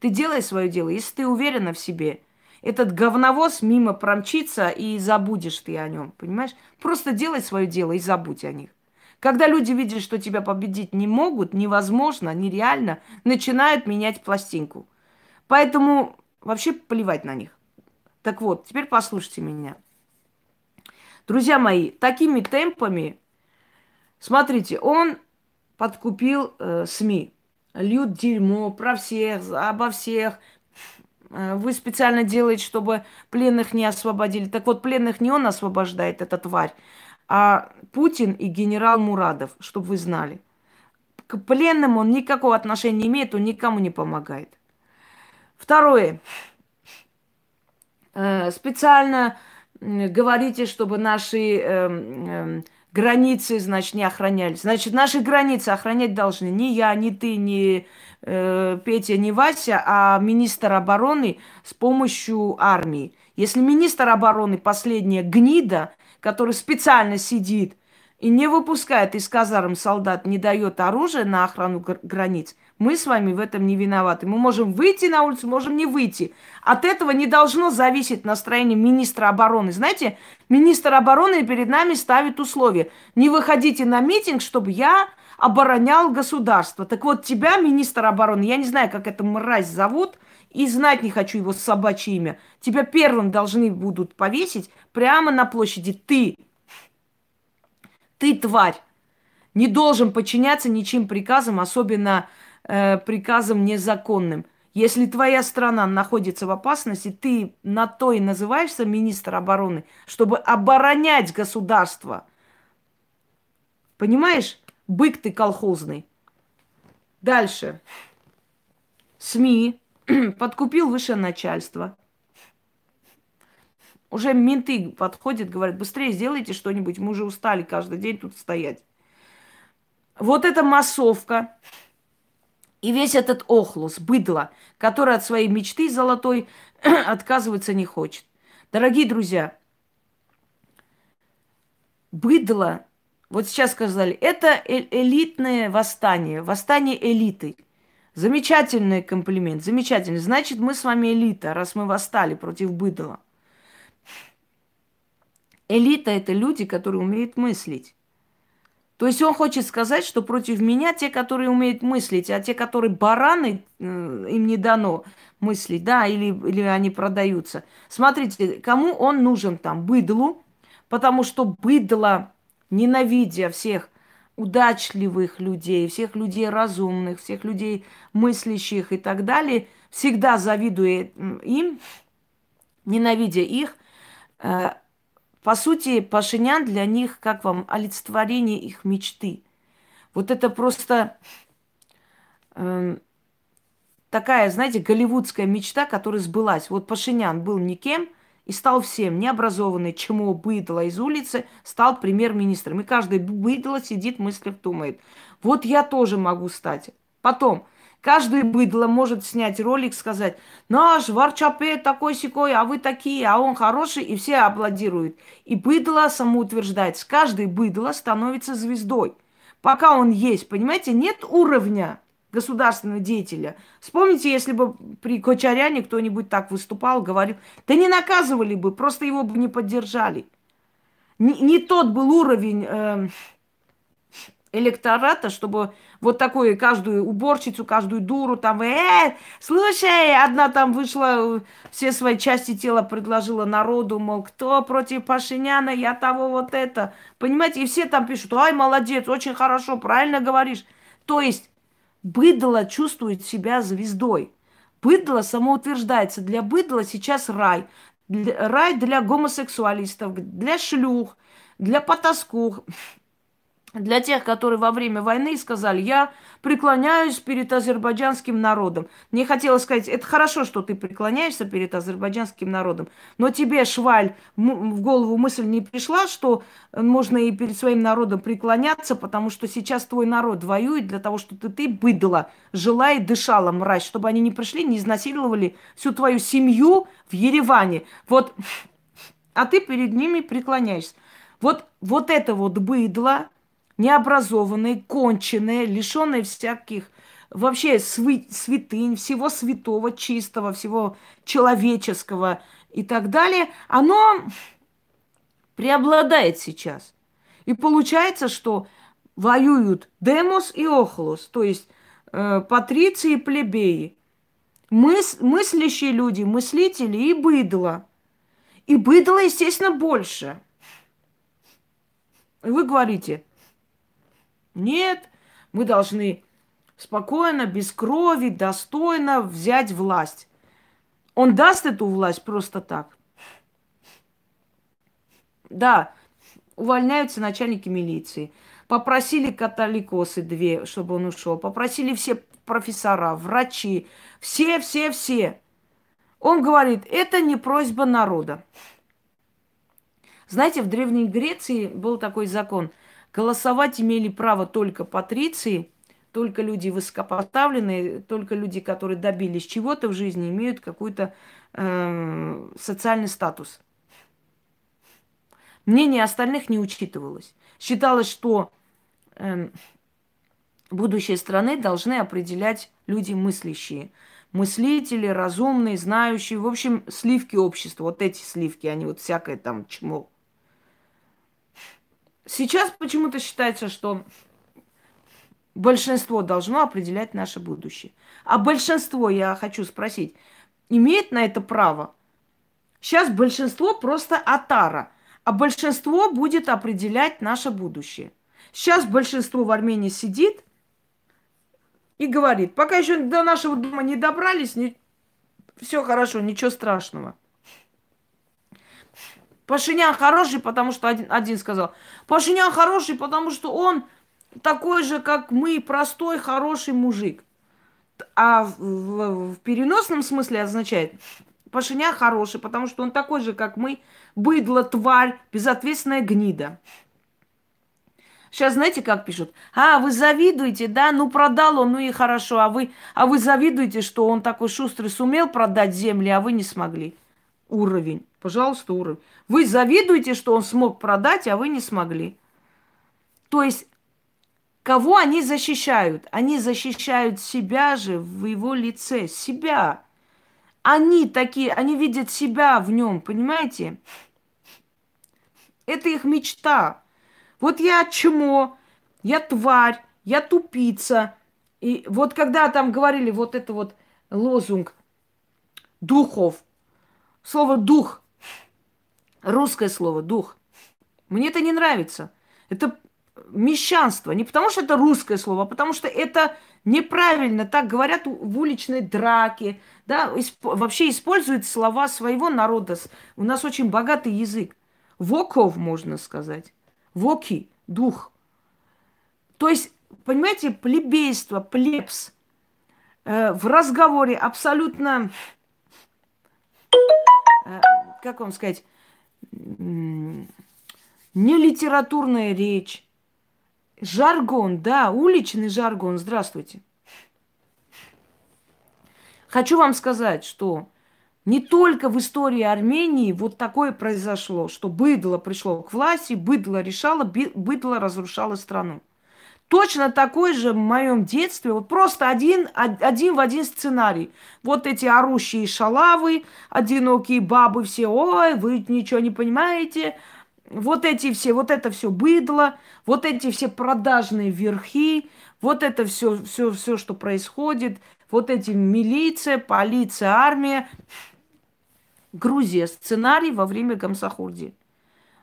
Ты делай свое дело. Если ты уверена в себе, этот говновоз мимо промчится и забудешь ты о нем, понимаешь? Просто делай свое дело и забудь о них. Когда люди видят, что тебя победить не могут, невозможно, нереально, начинают менять пластинку. Поэтому вообще плевать на них. Так вот, теперь послушайте меня. Друзья мои, такими темпами, смотрите, он подкупил э, СМИ. Льют дерьмо про всех, обо всех. Э, вы специально делаете, чтобы пленных не освободили. Так вот, пленных не он освобождает, эта тварь, а Путин и генерал Мурадов, чтобы вы знали. К пленным он никакого отношения не имеет, он никому не помогает. Второе. Э, специально говорите, чтобы наши эм, эм, границы, значит, не охранялись. Значит, наши границы охранять должны не я, не ты, не э, Петя, не Вася, а министр обороны с помощью армии. Если министр обороны последняя гнида, который специально сидит и не выпускает из казарм солдат, не дает оружие на охрану границ, мы с вами в этом не виноваты. Мы можем выйти на улицу, можем не выйти. От этого не должно зависеть настроение министра обороны. Знаете, министр обороны перед нами ставит условия. Не выходите на митинг, чтобы я оборонял государство. Так вот, тебя, министр обороны, я не знаю, как эта мразь зовут, и знать не хочу его собачье имя. Тебя первым должны будут повесить прямо на площади. Ты, ты тварь, не должен подчиняться ничьим приказам, особенно э, приказам незаконным. Если твоя страна находится в опасности, ты на то и называешься министр обороны, чтобы оборонять государство. Понимаешь? Бык ты колхозный. Дальше. СМИ подкупил высшее начальство. Уже менты подходят, говорят, быстрее сделайте что-нибудь, мы уже устали каждый день тут стоять. Вот эта массовка и весь этот охлус, быдло, который от своей мечты золотой отказываться не хочет. Дорогие друзья, быдло вот сейчас сказали, это э элитное восстание, восстание элиты. Замечательный комплимент, замечательный. Значит, мы с вами элита, раз мы восстали против быдла. Элита – это люди, которые умеют мыслить. То есть он хочет сказать, что против меня те, которые умеют мыслить, а те, которые бараны, э, им не дано мыслить, да, или, или они продаются. Смотрите, кому он нужен там? Быдлу, потому что быдло ненавидя всех удачливых людей, всех людей разумных, всех людей мыслящих и так далее, всегда завидуя им, ненавидя их, э, по сути, Пашинян для них, как вам, олицетворение их мечты. Вот это просто э, такая, знаете, голливудская мечта, которая сбылась. Вот Пашинян был никем – и стал всем, необразованный, чему быдло из улицы, стал премьер-министром. И каждый быдло сидит, мыслях думает. Вот я тоже могу стать. Потом, каждый быдло может снять ролик, сказать, наш Варчапе такой секой, а вы такие, а он хороший, и все аплодируют. И быдло самоутверждается. Каждый быдло становится звездой. Пока он есть, понимаете, нет уровня государственного деятеля. Вспомните, если бы при Кочаряне кто-нибудь так выступал, говорил, да не наказывали бы, просто его бы не поддержали. Не, не тот был уровень э, электората, чтобы вот такую каждую уборщицу, каждую дуру там, э, слушай, одна там вышла, все свои части тела предложила народу, мол, кто против Пашиняна, я того вот это. Понимаете, и все там пишут, ай, молодец, очень хорошо, правильно говоришь. То есть Быдло чувствует себя звездой. Быдло самоутверждается. Для быдла сейчас рай. Рай для гомосексуалистов, для шлюх, для потаскух, для тех, которые во время войны сказали, я преклоняюсь перед азербайджанским народом. Мне хотелось сказать, это хорошо, что ты преклоняешься перед азербайджанским народом, но тебе, Шваль, в голову мысль не пришла, что можно и перед своим народом преклоняться, потому что сейчас твой народ воюет для того, чтобы ты, ты быдла, жила и дышала, мразь, чтобы они не пришли, не изнасиловали всю твою семью в Ереване. Вот, а ты перед ними преклоняешься. Вот, вот это вот быдло, необразованные, конченые, лишенные всяких вообще святынь, всего святого, чистого, всего человеческого и так далее, оно преобладает сейчас. И получается, что воюют демос и охлос, то есть э, патриции и плебеи, мыс, мыслящие люди, мыслители и быдло. И быдло, естественно, больше. Вы говорите – нет, мы должны спокойно, без крови, достойно взять власть. Он даст эту власть просто так. Да, увольняются начальники милиции. Попросили католикосы две, чтобы он ушел. Попросили все профессора, врачи. Все, все, все. Он говорит, это не просьба народа. Знаете, в Древней Греции был такой закон – Голосовать имели право только патриции, только люди высокопоставленные, только люди, которые добились чего-то в жизни, имеют какой-то э, социальный статус. Мнение остальных не учитывалось. Считалось, что э, будущее страны должны определять люди мыслящие. Мыслители, разумные, знающие. В общем, сливки общества. Вот эти сливки, они вот всякое там чмо. Сейчас почему-то считается, что большинство должно определять наше будущее. А большинство, я хочу спросить, имеет на это право? Сейчас большинство просто атара, а большинство будет определять наше будущее. Сейчас большинство в Армении сидит и говорит, пока еще до нашего дома не добрались, не... все хорошо, ничего страшного. Пашинян хороший, потому что один, один сказал. Пашинян хороший, потому что он такой же, как мы, простой, хороший мужик. А в, в, в переносном смысле означает, Пашинян хороший, потому что он такой же, как мы, быдло, тварь, безответственная гнида. Сейчас знаете, как пишут? А, вы завидуете, да? Ну, продал он, ну и хорошо. А вы, а вы завидуете, что он такой шустрый сумел продать земли, а вы не смогли. Уровень. Пожалуйста, уровень. Вы завидуете, что он смог продать, а вы не смогли. То есть, кого они защищают? Они защищают себя же в его лице, себя. Они такие, они видят себя в нем, понимаете? Это их мечта. Вот я чмо, я тварь, я тупица. И вот когда там говорили вот это вот лозунг духов, слово дух Русское слово дух. Мне это не нравится. Это мещанство. Не потому что это русское слово, а потому что это неправильно. Так говорят в уличной драке. Да, вообще используют слова своего народа. У нас очень богатый язык. Воков, можно сказать. Воки, дух. То есть, понимаете, плебейство, плебс э, в разговоре абсолютно, как вам сказать, не литературная речь, жаргон, да, уличный жаргон. Здравствуйте. Хочу вам сказать, что не только в истории Армении вот такое произошло, что быдло пришло к власти, быдло решало, быдло разрушало страну. Точно такой же в моем детстве, вот просто один, один в один сценарий. Вот эти орущие шалавы, одинокие бабы все, ой, вы ничего не понимаете. Вот эти все, вот это все быдло, вот эти все продажные верхи, вот это все, все, все, что происходит, вот эти милиция, полиция, армия. Грузия, сценарий во время Гамсахурди.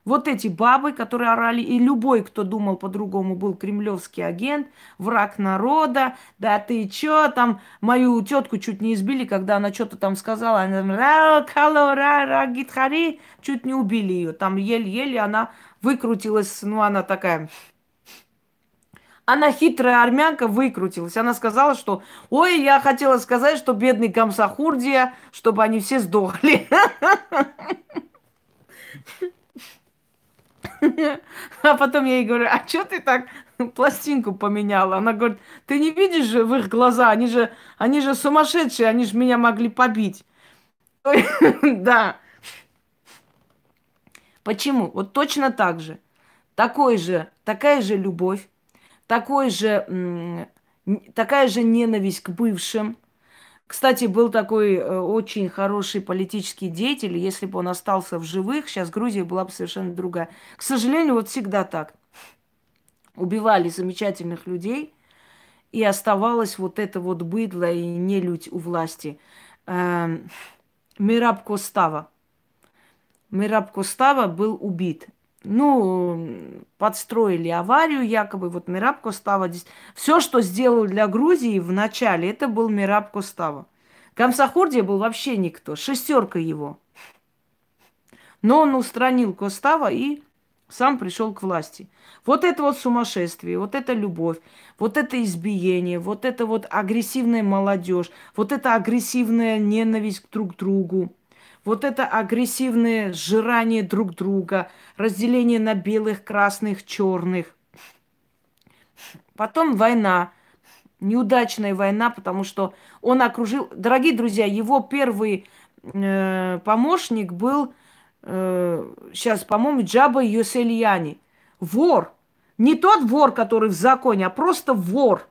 Вот эти бабы, которые орали, и любой, кто думал по-другому, был кремлевский агент, враг народа, да ты чё, там мою тетку чуть не избили, когда она что-то там сказала, она гитхари, чуть не убили ее, там еле-еле она выкрутилась, ну она такая, она хитрая армянка выкрутилась. Она сказала, что ой, я хотела сказать, что бедный Камсахурдия, чтобы они все сдохли. А потом я ей говорю, а что ты так пластинку поменяла? Она говорит, ты не видишь же в их глаза, они же, они же сумасшедшие, они же меня могли побить. Да. Почему? Вот точно так же. Такой же, такая же любовь, такой же, такая же ненависть к бывшим, кстати, был такой э, очень хороший политический деятель. Если бы он остался в живых, сейчас Грузия была бы совершенно другая. К сожалению, вот всегда так. Убивали замечательных людей, и оставалось вот это вот быдло и нелюдь у власти. Эм, Мираб Костава. Мираб Костава был убит ну, подстроили аварию, якобы вот Мираб Костава. Все, что сделал для Грузии в начале, это был Мираб Костава. Камсахурдия был вообще никто, шестерка его. Но он устранил Костава и сам пришел к власти. Вот это вот сумасшествие, вот это любовь, вот это избиение, вот это вот агрессивная молодежь, вот это агрессивная ненависть друг к другу вот это агрессивное сжирание друг друга, разделение на белых, красных, черных. Потом война. Неудачная война, потому что он окружил... Дорогие друзья, его первый э, помощник был, э, сейчас, по-моему, Джаба Йосельяни. Вор. Не тот вор, который в законе, а просто вор.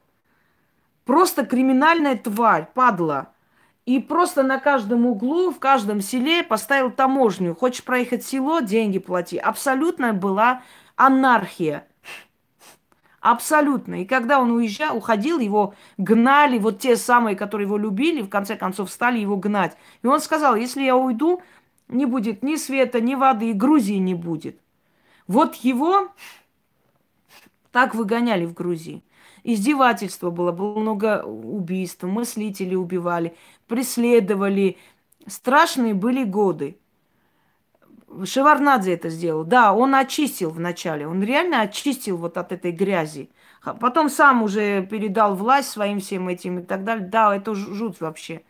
Просто криминальная тварь, падла. И просто на каждом углу, в каждом селе поставил таможню. Хочешь проехать село, деньги плати. Абсолютно была анархия. Абсолютно. И когда он уезжал, уходил, его гнали, вот те самые, которые его любили, в конце концов стали его гнать. И он сказал, если я уйду, не будет ни света, ни воды, и Грузии не будет. Вот его так выгоняли в Грузии. Издевательство было, было много убийств, мыслители убивали, преследовали. Страшные были годы. Шеварнадзе это сделал. Да, он очистил вначале. Он реально очистил вот от этой грязи. Потом сам уже передал власть своим всем этим и так далее. Да, это жуть вообще.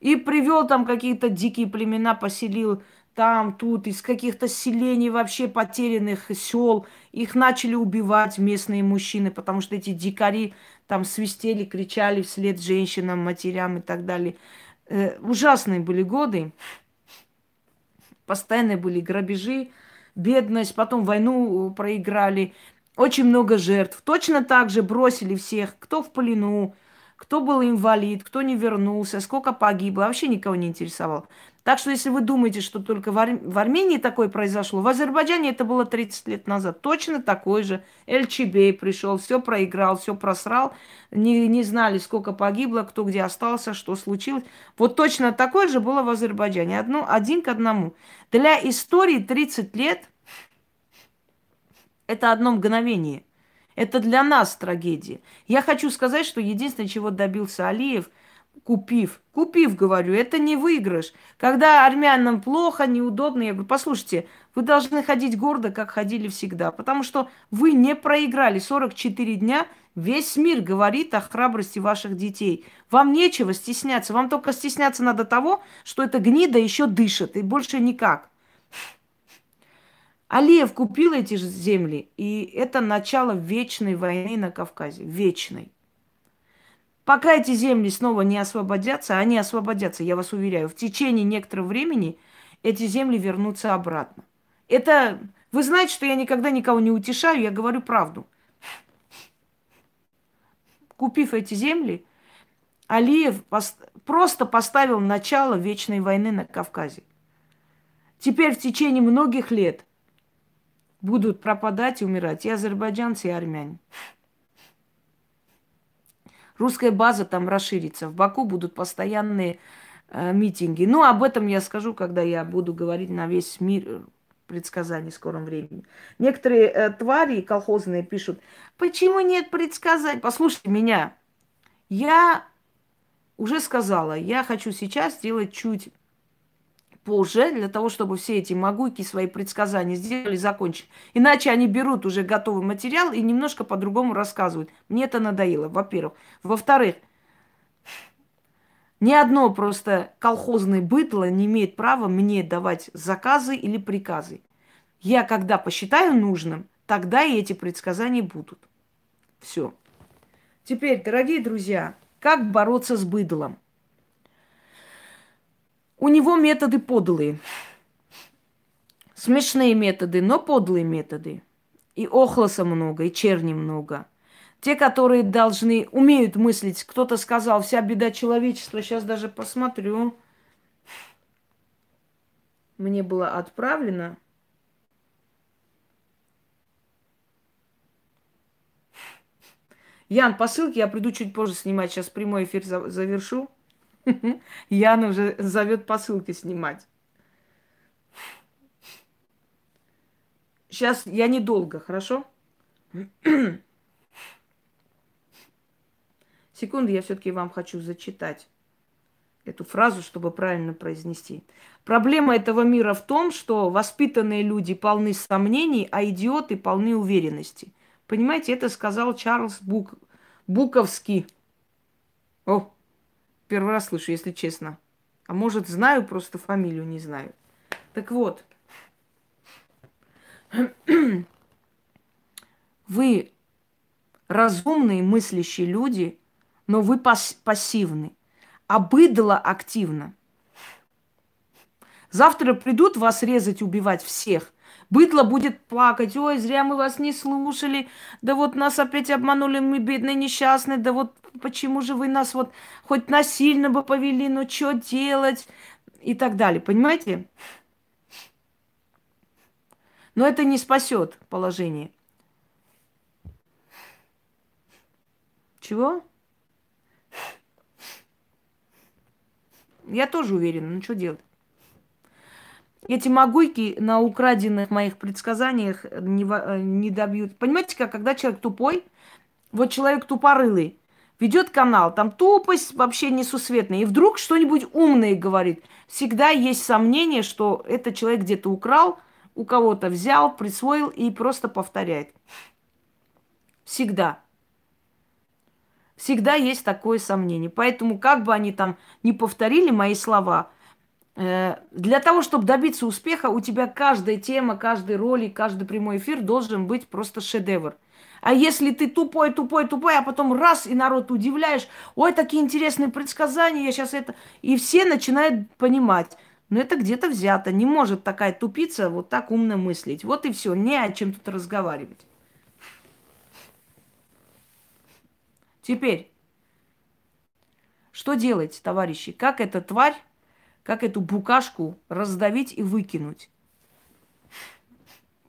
И привел там какие-то дикие племена, поселил там, тут, из каких-то селений вообще потерянных сел. Их начали убивать местные мужчины, потому что эти дикари там свистели, кричали вслед женщинам, матерям и так далее. Э, ужасные были годы. Постоянно были грабежи, бедность, потом войну проиграли. Очень много жертв. Точно так же бросили всех, кто в плену, кто был инвалид, кто не вернулся, сколько погибло, вообще никого не интересовал. Так что, если вы думаете, что только в, Ар... в Армении такое произошло, в Азербайджане это было 30 лет назад. Точно такой же. Эльчебей пришел, все проиграл, все просрал. Не, не знали, сколько погибло, кто где остался, что случилось. Вот точно такое же было в Азербайджане. Одно, один к одному. Для истории 30 лет – это одно мгновение. Это для нас трагедия. Я хочу сказать, что единственное, чего добился Алиев – купив. Купив, говорю, это не выигрыш. Когда армянам плохо, неудобно, я говорю, послушайте, вы должны ходить гордо, как ходили всегда, потому что вы не проиграли 44 дня, весь мир говорит о храбрости ваших детей. Вам нечего стесняться, вам только стесняться надо того, что эта гнида еще дышит, и больше никак. Алиев купил эти же земли, и это начало вечной войны на Кавказе, вечной. Пока эти земли снова не освободятся, они освободятся, я вас уверяю, в течение некоторого времени эти земли вернутся обратно. Это, вы знаете, что я никогда никого не утешаю, я говорю правду. Купив эти земли, Алиев пост- просто поставил начало вечной войны на Кавказе. Теперь в течение многих лет будут пропадать и умирать и азербайджанцы, и армяне. Русская база там расширится. В Баку будут постоянные э, митинги. Ну, об этом я скажу, когда я буду говорить на весь мир э, предсказаний в скором времени. Некоторые э, твари колхозные пишут, почему нет предсказаний? Послушайте меня. Я уже сказала, я хочу сейчас сделать чуть позже, для того, чтобы все эти могуйки свои предсказания сделали, закончили. Иначе они берут уже готовый материал и немножко по-другому рассказывают. Мне это надоело, во-первых. Во-вторых, ни одно просто колхозное бытло не имеет права мне давать заказы или приказы. Я, когда посчитаю нужным, тогда и эти предсказания будут. Все. Теперь, дорогие друзья, как бороться с быдлом? У него методы подлые. Смешные методы, но подлые методы. И охлоса много, и черни много. Те, которые должны, умеют мыслить. Кто-то сказал, вся беда человечества. Сейчас даже посмотрю. Мне было отправлено. Ян, по ссылке я приду чуть позже снимать. Сейчас прямой эфир завершу. Яна уже зовет посылки снимать. Сейчас я недолго, хорошо? Секунду, я все-таки вам хочу зачитать эту фразу, чтобы правильно произнести. Проблема этого мира в том, что воспитанные люди полны сомнений, а идиоты полны уверенности. Понимаете, это сказал Чарльз Бук... Буковский. О, Первый раз слышу, если честно. А может, знаю, просто фамилию не знаю. Так вот, вы разумные, мыслящие люди но вы пас- пассивны. А быдло активно. Завтра придут вас резать, убивать всех. Быдло будет плакать, ой, зря мы вас не слушали, да вот нас опять обманули, мы бедные несчастные, да вот почему же вы нас вот хоть насильно бы повели, ну что делать и так далее, понимаете? Но это не спасет положение. Чего? Я тоже уверена, ну что делать? Эти могуйки на украденных моих предсказаниях не, э, не добьют. Понимаете, как когда человек тупой, вот человек тупорылый, ведет канал, там тупость вообще несусветная, и вдруг что-нибудь умное говорит. Всегда есть сомнение, что этот человек где-то украл, у кого-то взял, присвоил и просто повторяет. Всегда. Всегда есть такое сомнение. Поэтому, как бы они там не повторили мои слова, для того, чтобы добиться успеха, у тебя каждая тема, каждый ролик, каждый прямой эфир должен быть просто шедевр. А если ты тупой, тупой, тупой, а потом раз и народ удивляешь, ой, такие интересные предсказания, я сейчас это... И все начинают понимать, но это где-то взято. Не может такая тупица вот так умно мыслить. Вот и все, не о чем тут разговаривать. Теперь, что делать, товарищи? Как эта тварь, как эту букашку раздавить и выкинуть?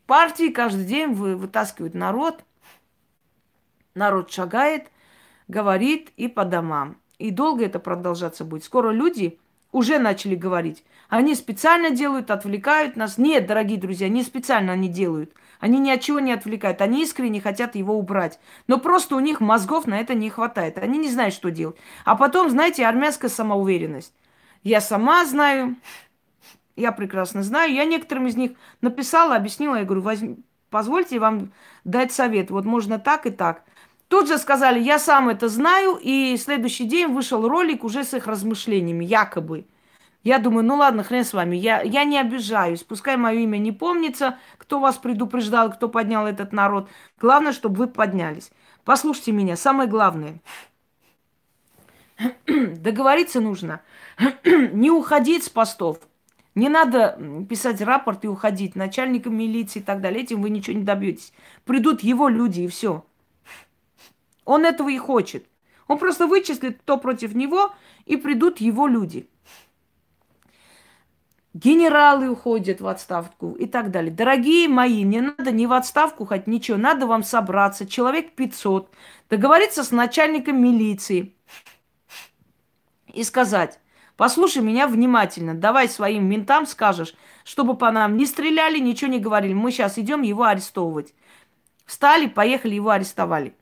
Партии каждый день вы, вытаскивают народ, народ шагает, говорит и по домам. И долго это продолжаться будет. Скоро люди уже начали говорить. Они специально делают, отвлекают нас. Нет, дорогие друзья, не специально они делают – они ни от чего не отвлекают. Они искренне хотят его убрать. Но просто у них мозгов на это не хватает. Они не знают, что делать. А потом, знаете, армянская самоуверенность. Я сама знаю, я прекрасно знаю. Я некоторым из них написала, объяснила. Я говорю, возьми, позвольте вам дать совет. Вот можно так и так. Тут же сказали, я сам это знаю, и следующий день вышел ролик уже с их размышлениями, якобы. Я думаю, ну ладно, хрен с вами, я, я не обижаюсь. Пускай мое имя не помнится, кто вас предупреждал, кто поднял этот народ. Главное, чтобы вы поднялись. Послушайте меня, самое главное. Договориться нужно. не уходить с постов. Не надо писать рапорт и уходить начальникам милиции и так далее. Этим вы ничего не добьетесь. Придут его люди и все. Он этого и хочет. Он просто вычислит, кто против него, и придут его люди генералы уходят в отставку и так далее. Дорогие мои, не надо ни в отставку хоть ничего, надо вам собраться, человек 500, договориться с начальником милиции и сказать, послушай меня внимательно, давай своим ментам скажешь, чтобы по нам не стреляли, ничего не говорили, мы сейчас идем его арестовывать. Встали, поехали, его арестовали.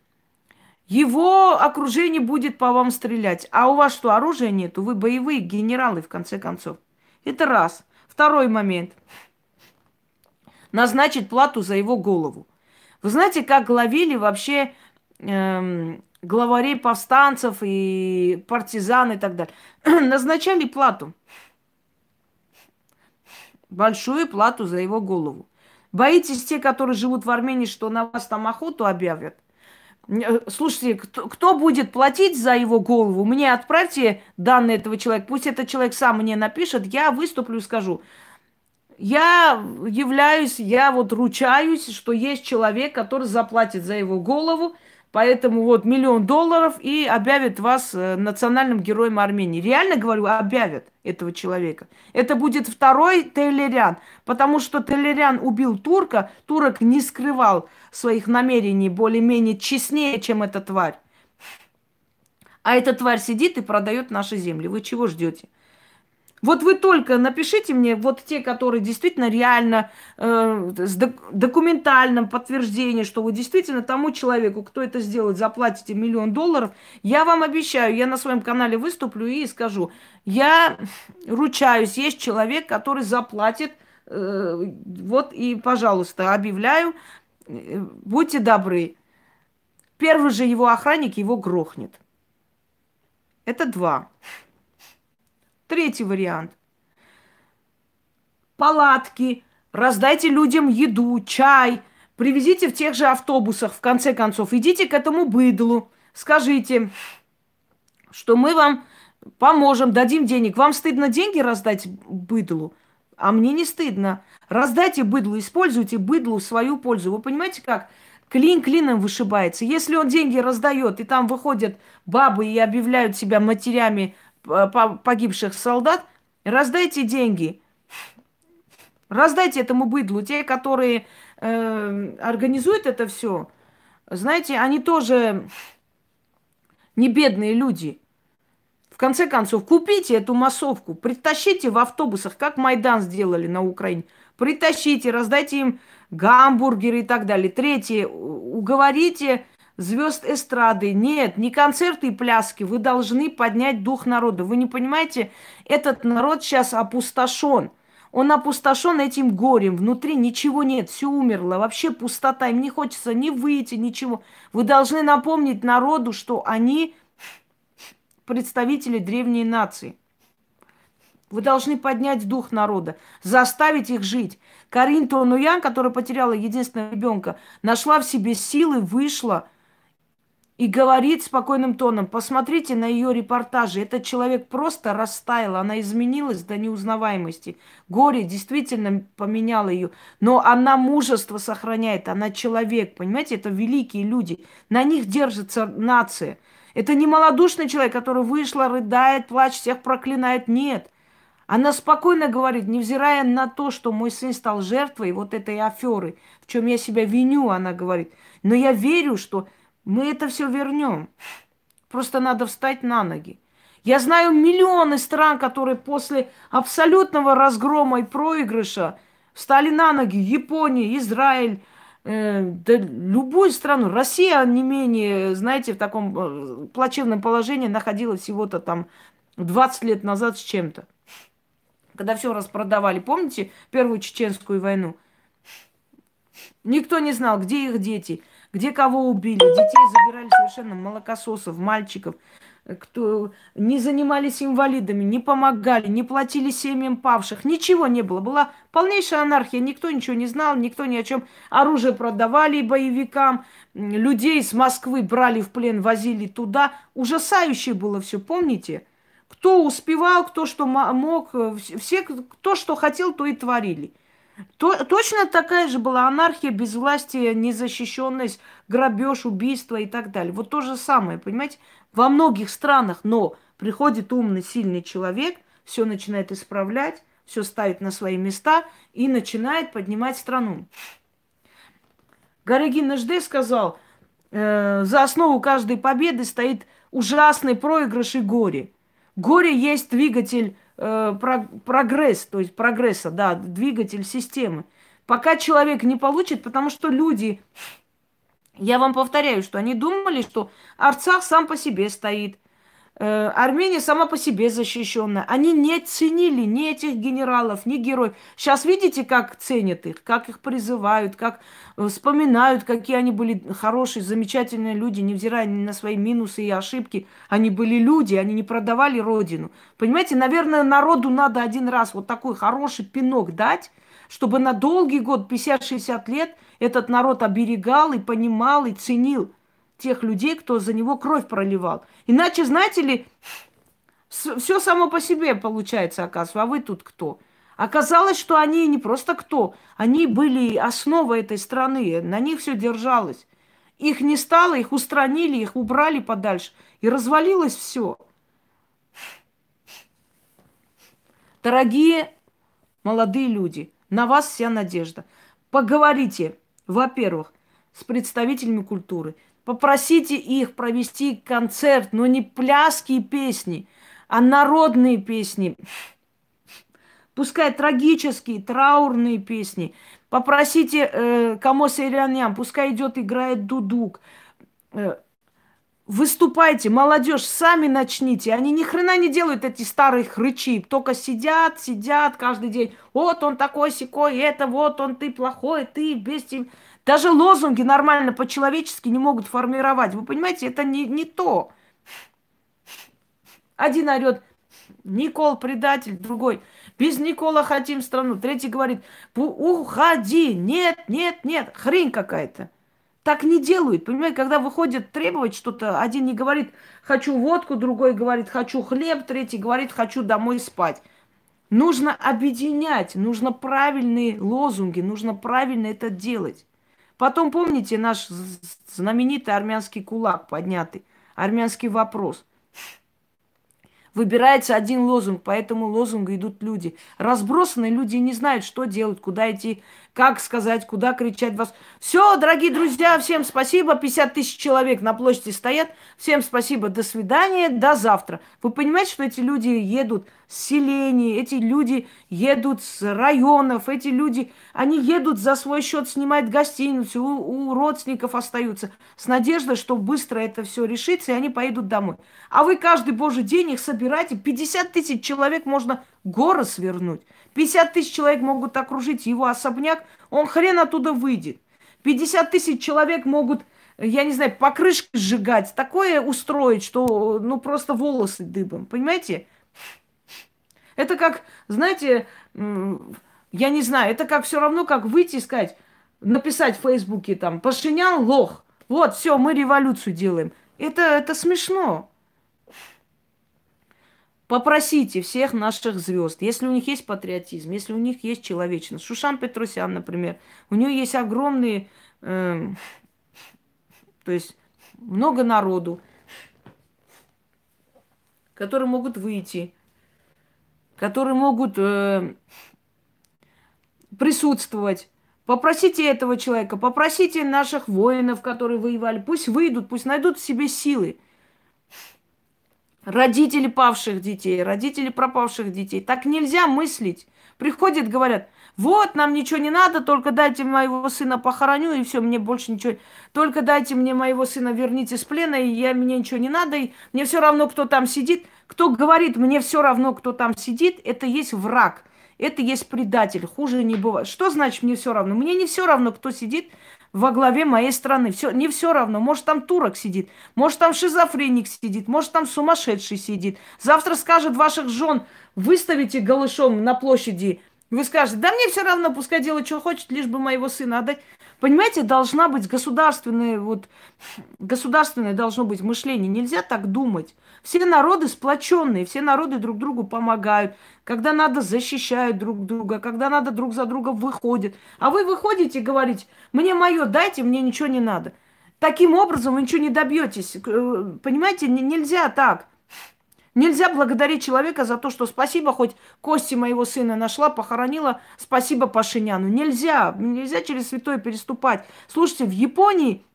Его окружение будет по вам стрелять. А у вас что, оружия нету? Вы боевые генералы, в конце концов. Это раз. Второй момент. Назначить плату за его голову. Вы знаете, как ловили вообще эм, главарей повстанцев и партизан и так далее? Назначали плату. Большую плату за его голову. Боитесь те, которые живут в Армении, что на вас там охоту объявят? Э, слушайте, кто, кто будет платить за его голову? Мне отправьте данные этого человека. Пусть этот человек сам мне напишет. Я выступлю и скажу. Я являюсь, я вот ручаюсь, что есть человек, который заплатит за его голову. Поэтому вот миллион долларов и объявят вас э, национальным героем Армении. Реально говорю, объявят этого человека. Это будет второй Телериан, потому что Телериан убил турка, турок не скрывал своих намерений более-менее честнее, чем эта тварь. А эта тварь сидит и продает наши земли. Вы чего ждете? Вот вы только напишите мне, вот те, которые действительно реально э, с документальным подтверждением, что вы действительно тому человеку, кто это сделает, заплатите миллион долларов. Я вам обещаю, я на своем канале выступлю и скажу, я ручаюсь, есть человек, который заплатит, э, вот и, пожалуйста, объявляю, э, будьте добры. Первый же его охранник его грохнет. Это два. Третий вариант. Палатки, раздайте людям еду, чай, привезите в тех же автобусах, в конце концов. Идите к этому быдлу, скажите, что мы вам поможем, дадим денег. Вам стыдно деньги раздать быдлу? А мне не стыдно. Раздайте быдлу, используйте быдлу в свою пользу. Вы понимаете как? Клин клином вышибается. Если он деньги раздает, и там выходят бабы и объявляют себя матерями погибших солдат, раздайте деньги. Раздайте этому быдлу. Те, которые э, организуют это все, знаете, они тоже не бедные люди. В конце концов, купите эту массовку, притащите в автобусах, как Майдан сделали на Украине. Притащите, раздайте им гамбургеры и так далее. Третье, уговорите звезд эстрады. Нет, не концерты и пляски. Вы должны поднять дух народа. Вы не понимаете, этот народ сейчас опустошен. Он опустошен этим горем. Внутри ничего нет, все умерло. Вообще пустота. Им не хочется ни выйти, ничего. Вы должны напомнить народу, что они представители древней нации. Вы должны поднять дух народа, заставить их жить. Карин Тонуян, которая потеряла единственного ребенка, нашла в себе силы, вышла и говорит спокойным тоном, посмотрите на ее репортажи, этот человек просто растаял, она изменилась до неузнаваемости. Горе действительно поменяло ее, но она мужество сохраняет, она человек, понимаете, это великие люди, на них держится нация. Это не малодушный человек, который вышла, рыдает, плачет, всех проклинает. Нет. Она спокойно говорит, невзирая на то, что мой сын стал жертвой вот этой аферы, в чем я себя виню, она говорит. Но я верю, что мы это все вернем. Просто надо встать на ноги. Я знаю миллионы стран, которые после абсолютного разгрома и проигрыша встали на ноги. Япония, Израиль, э, да любую страну. Россия не менее, знаете, в таком э, плачевном положении находилась всего-то там 20 лет назад с чем-то. Когда все распродавали. Помните Первую Чеченскую войну? Никто не знал, где их дети, где кого убили. Детей забирали совершенно молокососов, мальчиков кто не занимались инвалидами, не помогали, не платили семьям павших, ничего не было. Была полнейшая анархия, никто ничего не знал, никто ни о чем. Оружие продавали боевикам, людей из Москвы брали в плен, возили туда. Ужасающе было все, помните? Кто успевал, кто что мог, все, кто что хотел, то и творили. То, точно такая же была анархия, безвластие, незащищенность, грабеж, убийство и так далее. Вот то же самое, понимаете? Во многих странах, но приходит умный, сильный человек, все начинает исправлять, все ставит на свои места и начинает поднимать страну. Гарагин Нажде сказал, э, за основу каждой победы стоит ужасный проигрыш и горе. Горе есть двигатель прогресс, то есть прогресса, да, двигатель системы. Пока человек не получит, потому что люди я вам повторяю, что они думали, что Арцах сам по себе стоит, э, Армения сама по себе защищенная. Они не ценили ни этих генералов, ни героев. Сейчас видите, как ценят их, как их призывают, как э, вспоминают, какие они были хорошие, замечательные люди, невзирая на свои минусы и ошибки. Они были люди, они не продавали родину. Понимаете, наверное, народу надо один раз вот такой хороший пинок дать, чтобы на долгий год, 50-60 лет, этот народ оберегал и понимал и ценил тех людей, кто за него кровь проливал. Иначе, знаете ли, все само по себе получается, оказывается. А вы тут кто? Оказалось, что они не просто кто, они были основой этой страны, на них все держалось. Их не стало, их устранили, их убрали подальше, и развалилось все. Дорогие молодые люди, на вас вся надежда. Поговорите, во-первых, с представителями культуры. Попросите их провести концерт, но не пляски и песни, а народные песни. Пускай трагические, траурные песни. Попросите э, Камоса Иряньям, пускай идет, играет дудук. Э, Выступайте, молодежь, сами начните. Они ни хрена не делают эти старые хрычи. Только сидят, сидят каждый день. Вот он такой секой, это вот он, ты плохой, ты без тебя. Даже лозунги нормально по-человечески не могут формировать. Вы понимаете, это не, не то. Один орет, Никол предатель, другой, без Никола хотим страну. Третий говорит, уходи, нет, нет, нет, хрень какая-то. Так не делают. Понимаете, когда выходят требовать что-то, один не говорит «хочу водку», другой говорит «хочу хлеб», третий говорит «хочу домой спать». Нужно объединять, нужно правильные лозунги, нужно правильно это делать. Потом помните наш знаменитый армянский кулак поднятый, армянский вопрос – Выбирается один лозунг, по этому лозунгу идут люди. Разбросанные люди не знают, что делать, куда идти, как сказать, куда кричать вас. Все, дорогие друзья, всем спасибо. 50 тысяч человек на площади стоят. Всем спасибо, до свидания, до завтра. Вы понимаете, что эти люди едут с селений, эти люди едут с районов, эти люди, они едут за свой счет, снимают гостиницу, у, у родственников остаются с надеждой, что быстро это все решится, и они поедут домой. А вы каждый божий день их собираете. 50 тысяч человек можно горы свернуть. 50 тысяч человек могут окружить его особняк, он хрен оттуда выйдет. 50 тысяч человек могут, я не знаю, покрышки сжигать, такое устроить, что ну просто волосы дыбом, понимаете? Это как, знаете, я не знаю, это как все равно, как выйти и сказать, написать в Фейсбуке там, Пашинян лох. Вот, все, мы революцию делаем. Это, это смешно. Попросите всех наших звезд, если у них есть патриотизм, если у них есть человечность. Шушан Петросян, например, у нее есть огромные, э, то есть много народу, которые могут выйти, которые могут э, присутствовать. Попросите этого человека, попросите наших воинов, которые воевали, пусть выйдут, пусть найдут в себе силы родители павших детей, родители пропавших детей. Так нельзя мыслить. Приходят, говорят, вот, нам ничего не надо, только дайте моего сына похороню, и все, мне больше ничего. Только дайте мне моего сына, верните с плена, и я, мне ничего не надо, и мне все равно, кто там сидит. Кто говорит, мне все равно, кто там сидит, это есть враг, это есть предатель, хуже не бывает. Что значит мне все равно? Мне не все равно, кто сидит во главе моей страны. Все, не все равно. Может, там турок сидит, может, там шизофреник сидит, может, там сумасшедший сидит. Завтра скажет ваших жен, выставите голышом на площади. Вы скажете, да мне все равно, пускай делает, что хочет, лишь бы моего сына отдать. Понимаете, должна быть государственная, вот, государственное должно быть мышление. Нельзя так думать. Все народы сплоченные, все народы друг другу помогают. Когда надо, защищают друг друга, когда надо, друг за друга выходят. А вы выходите и говорите, мне мое дайте, мне ничего не надо. Таким образом вы ничего не добьетесь. Э, понимаете, нельзя так. Нельзя благодарить человека за то, что спасибо, хоть кости моего сына нашла, похоронила, спасибо Пашиняну. Нельзя, нельзя через святое переступать. Слушайте, в Японии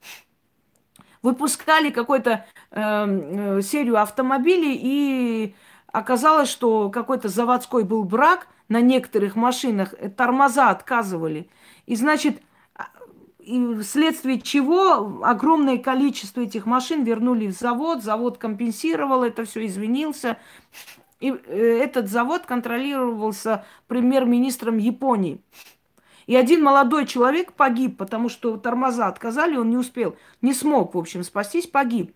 выпускали какую-то эм, э, серию автомобилей, и оказалось, что какой-то заводской был брак на некоторых машинах, тормоза отказывали. И, значит, и вследствие чего огромное количество этих машин вернули в завод, завод компенсировал это все, извинился. И э, этот завод контролировался премьер-министром Японии. И один молодой человек погиб, потому что тормоза отказали, он не успел, не смог, в общем, спастись, погиб.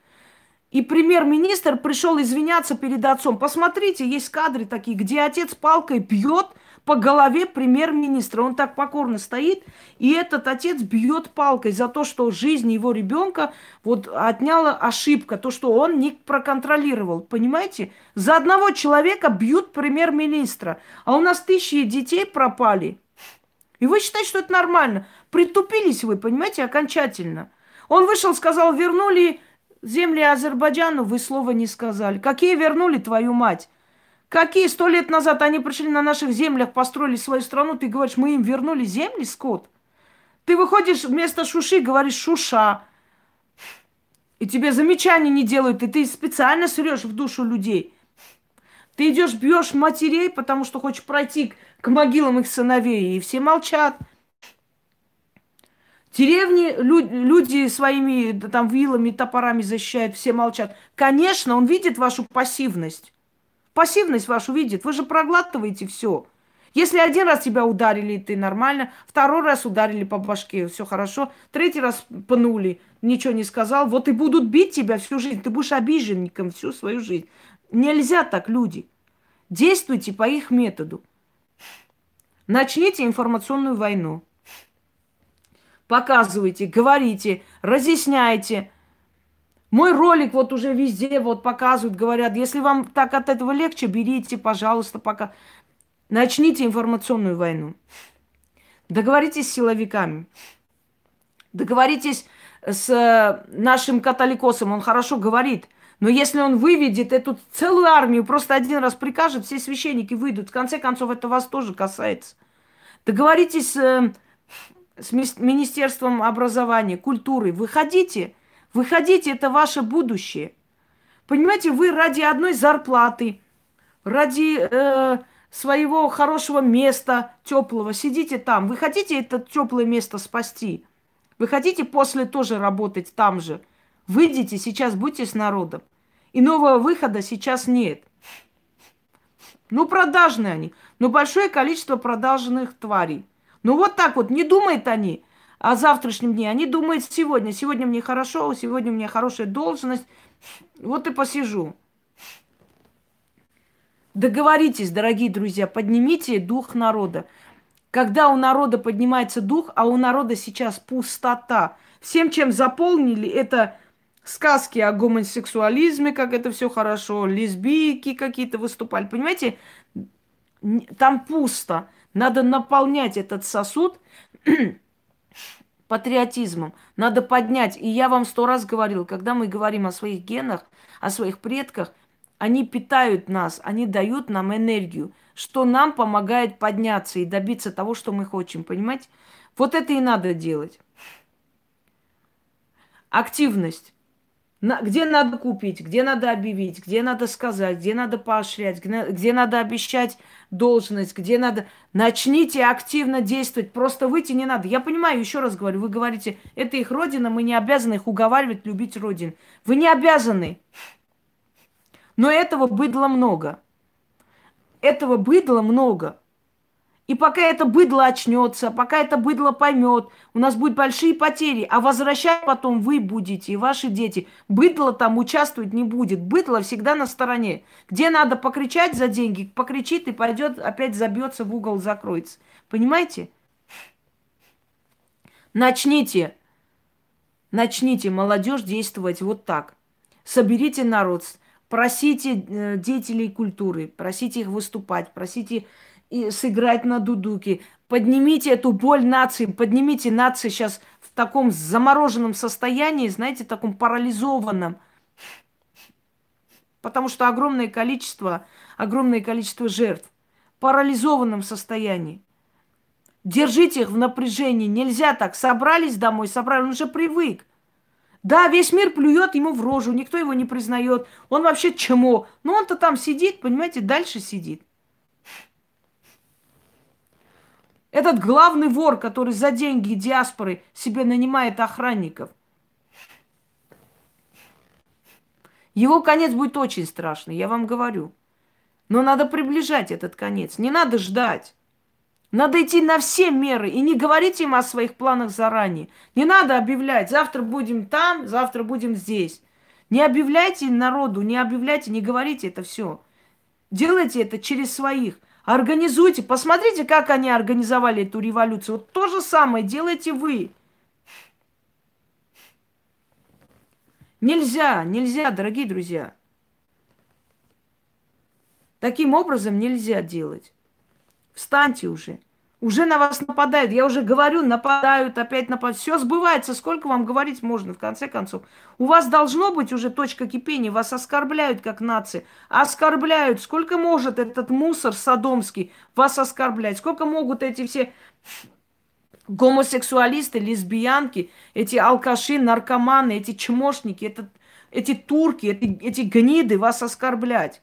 И премьер-министр пришел извиняться перед отцом. Посмотрите, есть кадры такие, где отец палкой бьет – по голове премьер-министра. Он так покорно стоит, и этот отец бьет палкой за то, что жизнь его ребенка вот отняла ошибка, то, что он не проконтролировал. Понимаете? За одного человека бьют премьер-министра, а у нас тысячи детей пропали. И вы считаете, что это нормально? Притупились вы, понимаете, окончательно. Он вышел, сказал, вернули земли Азербайджану, вы слова не сказали. Какие вернули твою мать? Какие сто лет назад они пришли на наших землях, построили свою страну, ты говоришь, мы им вернули земли, скот? Ты выходишь вместо шуши, говоришь шуша. И тебе замечания не делают, и ты специально срешь в душу людей. Ты идешь, бьешь матерей, потому что хочешь пройти к могилам их сыновей, и все молчат. Деревни лю- люди своими там вилами, топорами защищают, все молчат. Конечно, он видит вашу пассивность. Пассивность вашу видит. Вы же проглатываете все. Если один раз тебя ударили, ты нормально, второй раз ударили по башке, все хорошо, третий раз пнули, ничего не сказал, вот и будут бить тебя всю жизнь, ты будешь обиженником всю свою жизнь. Нельзя так, люди. Действуйте по их методу. Начните информационную войну. показывайте, говорите, разъясняйте. Мой ролик вот уже везде вот показывают, говорят, если вам так от этого легче, берите, пожалуйста, пока. Начните информационную войну. Договоритесь с силовиками. Договоритесь с э, нашим католикосом, он хорошо говорит. Но если он выведет эту целую армию, просто один раз прикажет, все священники выйдут. В конце концов, это вас тоже касается. Договоритесь с, э, с Министерством образования, культуры. Выходите, выходите, это ваше будущее. Понимаете, вы ради одной зарплаты, ради э, своего хорошего места теплого сидите там. Вы хотите это теплое место спасти? Вы хотите после тоже работать там же? Выйдите сейчас, будьте с народом. И нового выхода сейчас нет. Ну, продажные они. Но большое количество продажных тварей. Ну, вот так вот. Не думают они о завтрашнем дне. Они думают сегодня. Сегодня мне хорошо, сегодня у меня хорошая должность. Вот и посижу. Договоритесь, дорогие друзья, поднимите дух народа. Когда у народа поднимается дух, а у народа сейчас пустота. Всем, чем заполнили, это сказки о гомосексуализме, как это все хорошо, лесбийки какие-то выступали. Понимаете, там пусто. Надо наполнять этот сосуд патриотизмом. Надо поднять. И я вам сто раз говорил, когда мы говорим о своих генах, о своих предках, они питают нас, они дают нам энергию, что нам помогает подняться и добиться того, что мы хотим. Понимаете? Вот это и надо делать. Активность. На, где надо купить, где надо объявить, где надо сказать, где надо поощрять, где, где надо обещать должность, где надо... Начните активно действовать, просто выйти не надо. Я понимаю, еще раз говорю, вы говорите, это их родина, мы не обязаны их уговаривать любить родину. Вы не обязаны. Но этого быдла много. Этого быдла много. И пока это быдло очнется, пока это быдло поймет, у нас будут большие потери, а возвращать потом вы будете и ваши дети. Быдло там участвовать не будет. Быдло всегда на стороне. Где надо покричать за деньги, покричит и пойдет, опять забьется в угол, закроется. Понимаете? Начните, начните, молодежь, действовать вот так. Соберите народ, просите э, деятелей культуры, просите их выступать, просите и сыграть на дудуке. Поднимите эту боль нации, поднимите нации сейчас в таком замороженном состоянии, знаете, таком парализованном. Потому что огромное количество, огромное количество жертв в парализованном состоянии. Держите их в напряжении. Нельзя так. Собрались домой, собрали. Он уже привык. Да, весь мир плюет ему в рожу, никто его не признает. Он вообще чему? Но он-то там сидит, понимаете, дальше сидит. Этот главный вор, который за деньги диаспоры себе нанимает охранников. Его конец будет очень страшный, я вам говорю. Но надо приближать этот конец. Не надо ждать. Надо идти на все меры и не говорить им о своих планах заранее. Не надо объявлять, завтра будем там, завтра будем здесь. Не объявляйте народу, не объявляйте, не говорите это все. Делайте это через своих. Организуйте, посмотрите, как они организовали эту революцию. Вот то же самое делайте вы. Нельзя, нельзя, дорогие друзья. Таким образом нельзя делать. Встаньте уже. Уже на вас нападают. Я уже говорю, нападают, опять нападают. Все сбывается. Сколько вам говорить можно, в конце концов? У вас должно быть уже точка кипения. Вас оскорбляют как нации. Оскорбляют. Сколько может этот мусор садомский вас оскорблять? Сколько могут эти все гомосексуалисты, лесбиянки, эти алкаши, наркоманы, эти чмошники, это, эти турки, эти, эти гниды вас оскорблять?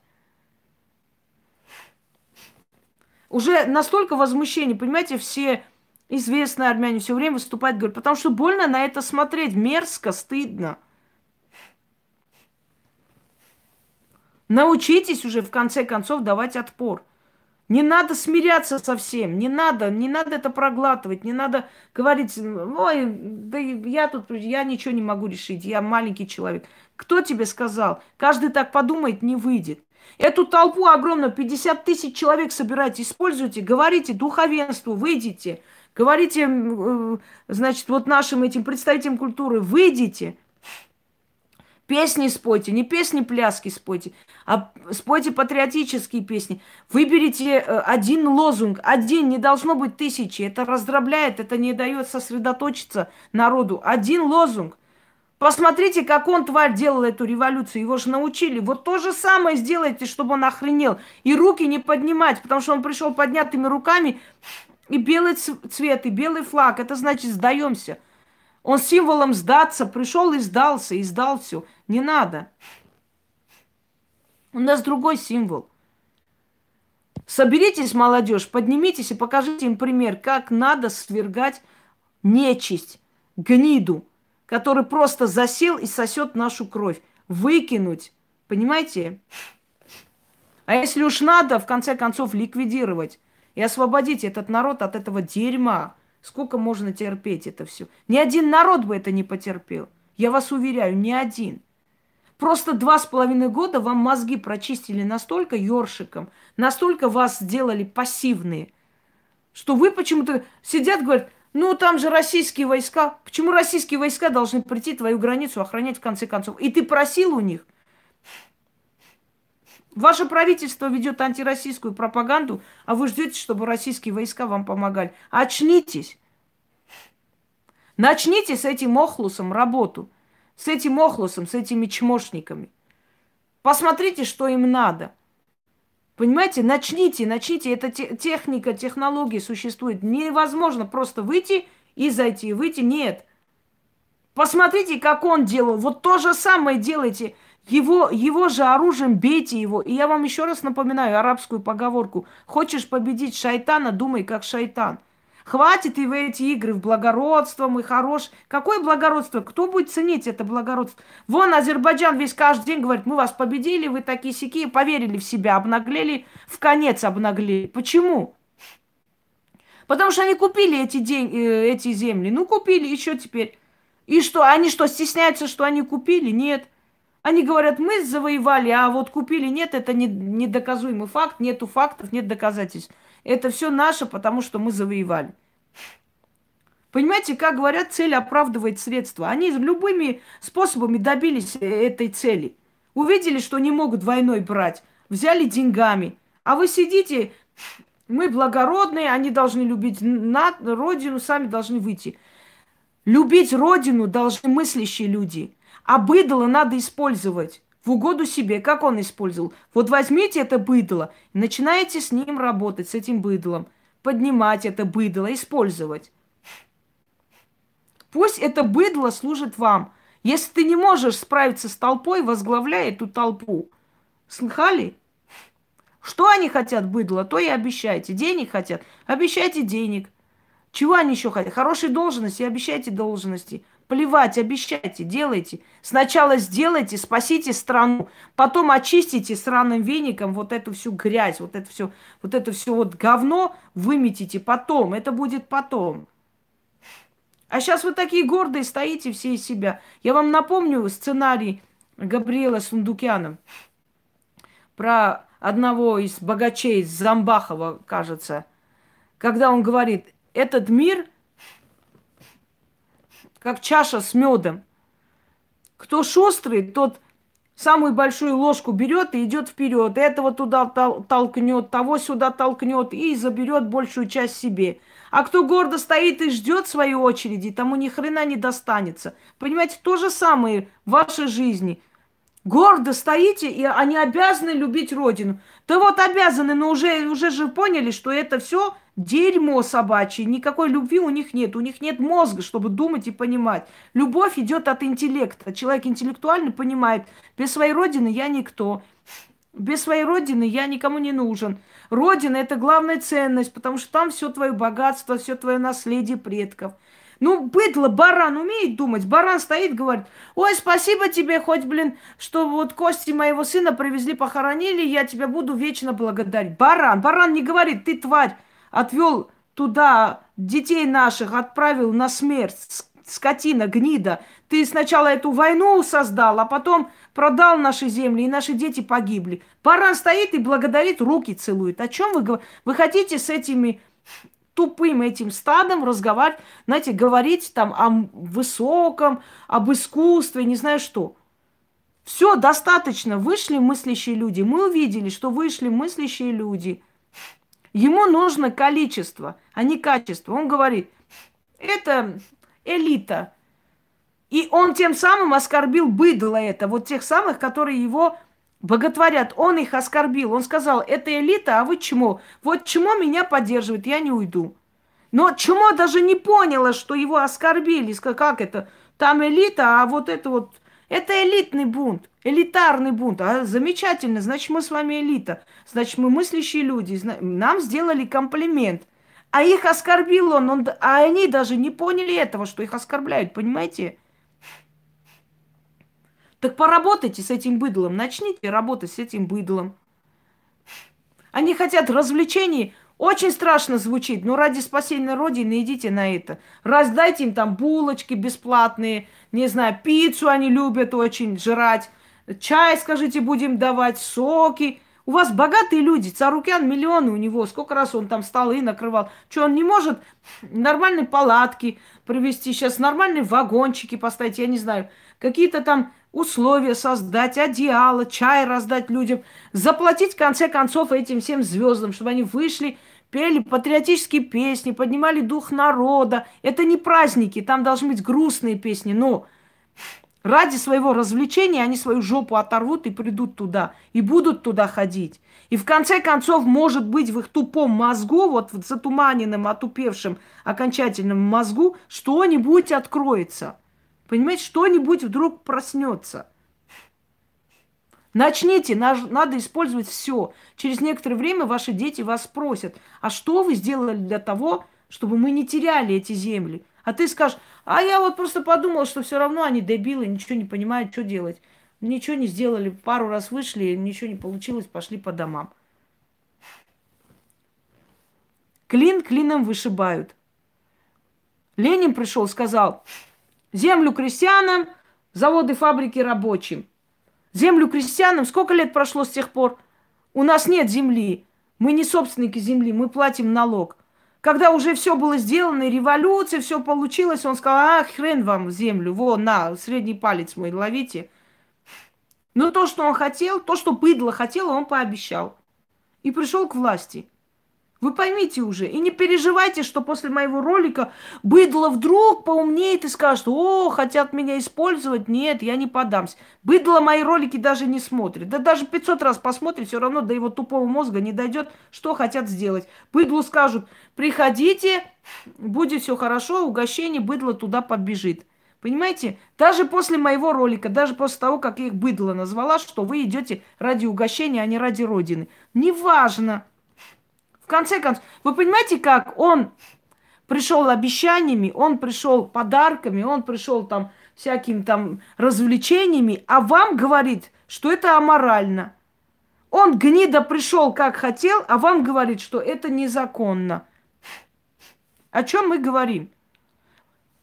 Уже настолько возмущение, понимаете, все известные армяне все время выступают, говорят, потому что больно на это смотреть, мерзко, стыдно. Научитесь уже в конце концов давать отпор. Не надо смиряться со всем, не надо, не надо это проглатывать, не надо говорить, ой, да я тут, я ничего не могу решить, я маленький человек. Кто тебе сказал? Каждый так подумает, не выйдет. Эту толпу огромную, 50 тысяч человек собирайте, используйте, говорите духовенству, выйдите, говорите, э, значит, вот нашим этим представителям культуры, выйдите, песни спойте, не песни пляски спойте, а спойте патриотические песни. Выберите э, один лозунг, один, не должно быть тысячи, это раздробляет, это не дает сосредоточиться народу. Один лозунг. Посмотрите, как он, тварь, делал эту революцию. Его же научили. Вот то же самое сделайте, чтобы он охренел. И руки не поднимать, потому что он пришел поднятыми руками. И белый цвет, и белый флаг. Это значит, сдаемся. Он символом сдаться пришел и сдался, и сдал все. Не надо. У нас другой символ. Соберитесь, молодежь, поднимитесь и покажите им пример, как надо свергать нечисть, гниду, который просто засел и сосет нашу кровь. Выкинуть. Понимаете? А если уж надо, в конце концов, ликвидировать и освободить этот народ от этого дерьма. Сколько можно терпеть это все? Ни один народ бы это не потерпел. Я вас уверяю, ни один. Просто два с половиной года вам мозги прочистили настолько ёршиком, настолько вас сделали пассивные, что вы почему-то сидят, говорят, ну, там же российские войска. Почему российские войска должны прийти твою границу охранять в конце концов? И ты просил у них. Ваше правительство ведет антироссийскую пропаганду, а вы ждете, чтобы российские войска вам помогали. Очнитесь. Начните с этим охлусом работу. С этим охлусом, с этими чмошниками. Посмотрите, что им надо – Понимаете, начните, начните. Это те, техника, технология существует. Невозможно просто выйти и зайти, выйти. Нет. Посмотрите, как он делал. Вот то же самое делайте. Его, его же оружием бейте его. И я вам еще раз напоминаю арабскую поговорку. Хочешь победить шайтана, думай как шайтан. Хватит и в эти игры в благородство, мы хорош. Какое благородство? Кто будет ценить это благородство? Вон Азербайджан весь каждый день говорит, мы вас победили, вы такие сики, поверили в себя, обнаглели, в конец обнаглели. Почему? Потому что они купили эти, день, э, эти земли. Ну, купили, еще теперь. И что, они что, стесняются, что они купили? Нет. Они говорят, мы завоевали, а вот купили. Нет, это не, недоказуемый факт, нету фактов, нет доказательств. Это все наше, потому что мы завоевали. Понимаете, как говорят, цель оправдывает средства. Они любыми способами добились этой цели. Увидели, что не могут войной брать, взяли деньгами. А вы сидите, мы благородные, они должны любить на родину, сами должны выйти. Любить родину должны мыслящие люди. А быдло надо использовать в угоду себе. Как он использовал? Вот возьмите это быдло, начинаете с ним работать, с этим быдлом, поднимать это быдло, использовать. Пусть это быдло служит вам. Если ты не можешь справиться с толпой, возглавляй эту толпу. Слыхали? Что они хотят быдло, то и обещайте. Денег хотят, обещайте денег. Чего они еще хотят? Хорошей должности, обещайте должности. Плевать, обещайте, делайте. Сначала сделайте, спасите страну, потом очистите сраным веником вот эту всю грязь, вот это все, вот это все вот говно выметите потом. Это будет потом. А сейчас вы такие гордые стоите все из себя. Я вам напомню сценарий Габриэла Сундукяна про одного из богачей, Замбахова, кажется, когда он говорит, этот мир как чаша с медом. Кто шустрый, тот самую большую ложку берет и идет вперед. Этого туда толкнет, того сюда толкнет и заберет большую часть себе. А кто гордо стоит и ждет своей очереди, тому ни хрена не достанется. Понимаете, то же самое в вашей жизни. Гордо стоите, и они обязаны любить родину. Да вот обязаны, но уже, уже же поняли, что это все Дерьмо собачье, никакой любви у них нет, у них нет мозга, чтобы думать и понимать. Любовь идет от интеллекта. Человек интеллектуальный понимает, без своей родины я никто, без своей родины я никому не нужен. Родина – это главная ценность, потому что там все твое богатство, все твое наследие предков. Ну, быдло, баран умеет думать. Баран стоит, говорит, ой, спасибо тебе, хоть, блин, что вот кости моего сына привезли, похоронили, я тебя буду вечно благодарить. Баран, баран не говорит, ты тварь, отвел туда детей наших, отправил на смерть. скотина, гнида. Ты сначала эту войну создал, а потом продал наши земли, и наши дети погибли. Баран стоит и благодарит, руки целует. О чем вы говорите? Вы хотите с этими тупым этим стадом разговаривать, знаете, говорить там о высоком, об искусстве, не знаю что. Все, достаточно. Вышли мыслящие люди. Мы увидели, что вышли мыслящие люди. Ему нужно количество, а не качество. Он говорит, это элита. И он тем самым оскорбил быдло это, вот тех самых, которые его боготворят. Он их оскорбил. Он сказал, это элита, а вы чмо. Вот чмо меня поддерживает, я не уйду. Но чмо даже не поняло, что его оскорбили. Как это? Там элита, а вот это вот... Это элитный бунт, элитарный бунт. А замечательно, значит, мы с вами элита. Значит, мы мыслящие люди. Нам сделали комплимент. А их оскорбил он, он, а они даже не поняли этого, что их оскорбляют, понимаете? Так поработайте с этим быдлом, начните работать с этим быдлом. Они хотят развлечений, очень страшно звучит, но ради спасения Родины идите на это. Раздайте им там булочки бесплатные, не знаю, пиццу они любят очень жрать, чай, скажите, будем давать, соки – у вас богатые люди, Царукян миллионы у него, сколько раз он там столы накрывал. Что, он не может нормальные палатки привезти, сейчас нормальные вагончики поставить, я не знаю, какие-то там условия создать, одеяло, чай раздать людям, заплатить в конце концов этим всем звездам, чтобы они вышли, пели патриотические песни, поднимали дух народа. Это не праздники, там должны быть грустные песни, но Ради своего развлечения они свою жопу оторвут и придут туда, и будут туда ходить. И в конце концов, может быть, в их тупом мозгу, вот в затуманенном, отупевшем окончательном мозгу, что-нибудь откроется. Понимаете, что-нибудь вдруг проснется. Начните, надо использовать все. Через некоторое время ваши дети вас спросят, а что вы сделали для того, чтобы мы не теряли эти земли? А ты скажешь, а я вот просто подумал, что все равно они дебилы, ничего не понимают, что делать. Ничего не сделали, пару раз вышли, ничего не получилось, пошли по домам. Клин клином вышибают. Ленин пришел, сказал, землю крестьянам, заводы, фабрики рабочим. Землю крестьянам, сколько лет прошло с тех пор? У нас нет земли, мы не собственники земли, мы платим налог. Когда уже все было сделано, революция, все получилось, он сказал, а, хрен вам землю, вон, на, средний палец мой, ловите. Но то, что он хотел, то, что быдло хотело, он пообещал. И пришел к власти. Вы поймите уже, и не переживайте, что после моего ролика быдло вдруг поумнеет и скажет, о, хотят меня использовать. Нет, я не подамся. Быдло мои ролики даже не смотрит. Да даже 500 раз посмотрит, все равно до его тупого мозга не дойдет, что хотят сделать. Быдлу скажут, приходите, будет все хорошо, угощение, быдло туда подбежит. Понимаете? Даже после моего ролика, даже после того, как я их быдло назвала, что вы идете ради угощения, а не ради Родины. Неважно конце концов, вы понимаете, как он пришел обещаниями, он пришел подарками, он пришел там всякими там развлечениями, а вам говорит, что это аморально. Он гнида пришел как хотел, а вам говорит, что это незаконно. О чем мы говорим?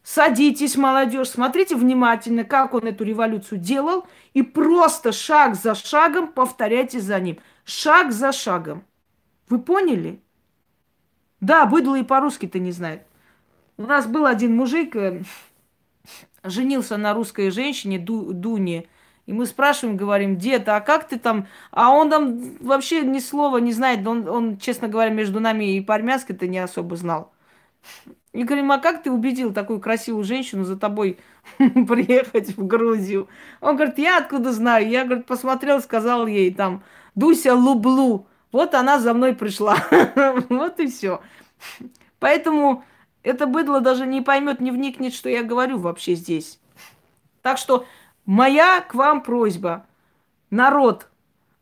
Садитесь, молодежь, смотрите внимательно, как он эту революцию делал, и просто шаг за шагом повторяйте за ним. Шаг за шагом. Вы поняли? Да, быдло и по-русски-то не знает. У нас был один мужик, э, женился на русской женщине, Ду, Дуне. И мы спрашиваем, говорим, дед, а как ты там? А он там вообще ни слова не знает. Он, он честно говоря, между нами и по-армянски-то не особо знал. И говорим, а как ты убедил такую красивую женщину за тобой приехать в Грузию? Он говорит, я откуда знаю? Я, говорит, посмотрел, сказал ей там, Дуся Лублу. Вот она за мной пришла. вот и все. Поэтому это быдло даже не поймет, не вникнет, что я говорю вообще здесь. Так что моя к вам просьба. Народ,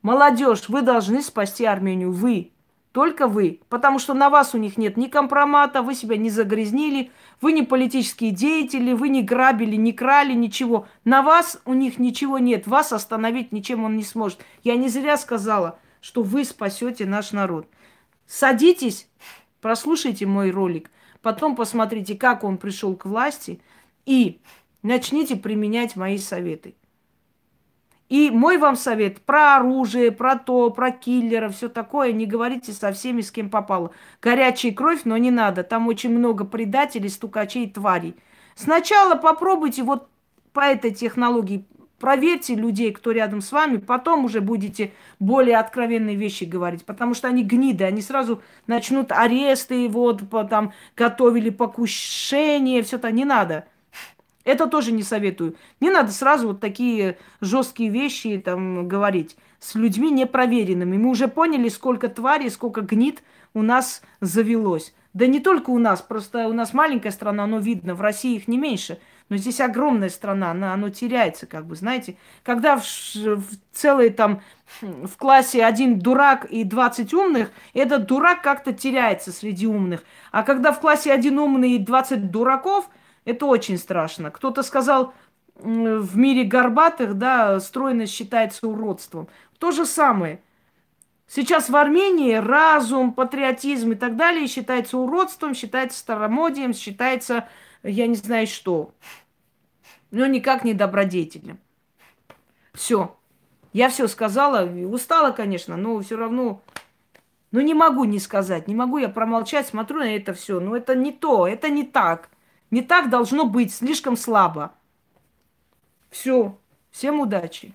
молодежь, вы должны спасти Армению. Вы. Только вы. Потому что на вас у них нет ни компромата, вы себя не загрязнили, вы не политические деятели, вы не грабили, не крали, ничего. На вас у них ничего нет. Вас остановить ничем он не сможет. Я не зря сказала – что вы спасете наш народ. Садитесь, прослушайте мой ролик, потом посмотрите, как он пришел к власти, И начните применять мои советы. И мой вам совет про оружие, про то, про киллера, все такое, не говорите со всеми, с кем попало. Горячая кровь, но не надо. Там очень много предателей, стукачей, тварей. Сначала попробуйте вот по этой технологии, проверьте людей, кто рядом с вами, потом уже будете более откровенные вещи говорить, потому что они гниды, они сразу начнут аресты, вот, там, готовили покушение, все это не надо. Это тоже не советую. Не надо сразу вот такие жесткие вещи там говорить с людьми непроверенными. Мы уже поняли, сколько тварей, сколько гнид у нас завелось. Да не только у нас, просто у нас маленькая страна, но видно, в России их не меньше. Но здесь огромная страна, она, оно теряется, как бы, знаете. Когда в, в целой там в классе один дурак и 20 умных, этот дурак как-то теряется среди умных. А когда в классе один умный и 20 дураков – это очень страшно. Кто-то сказал, в мире горбатых, да, стройность считается уродством. То же самое. Сейчас в Армении разум, патриотизм и так далее считается уродством, считается старомодием, считается, я не знаю что, но никак не добродетелем. Все. Я все сказала, устала, конечно, но все равно, ну не могу не сказать, не могу я промолчать, смотрю на это все, но это не то, это не так. Не так должно быть, слишком слабо. Все. Всем удачи.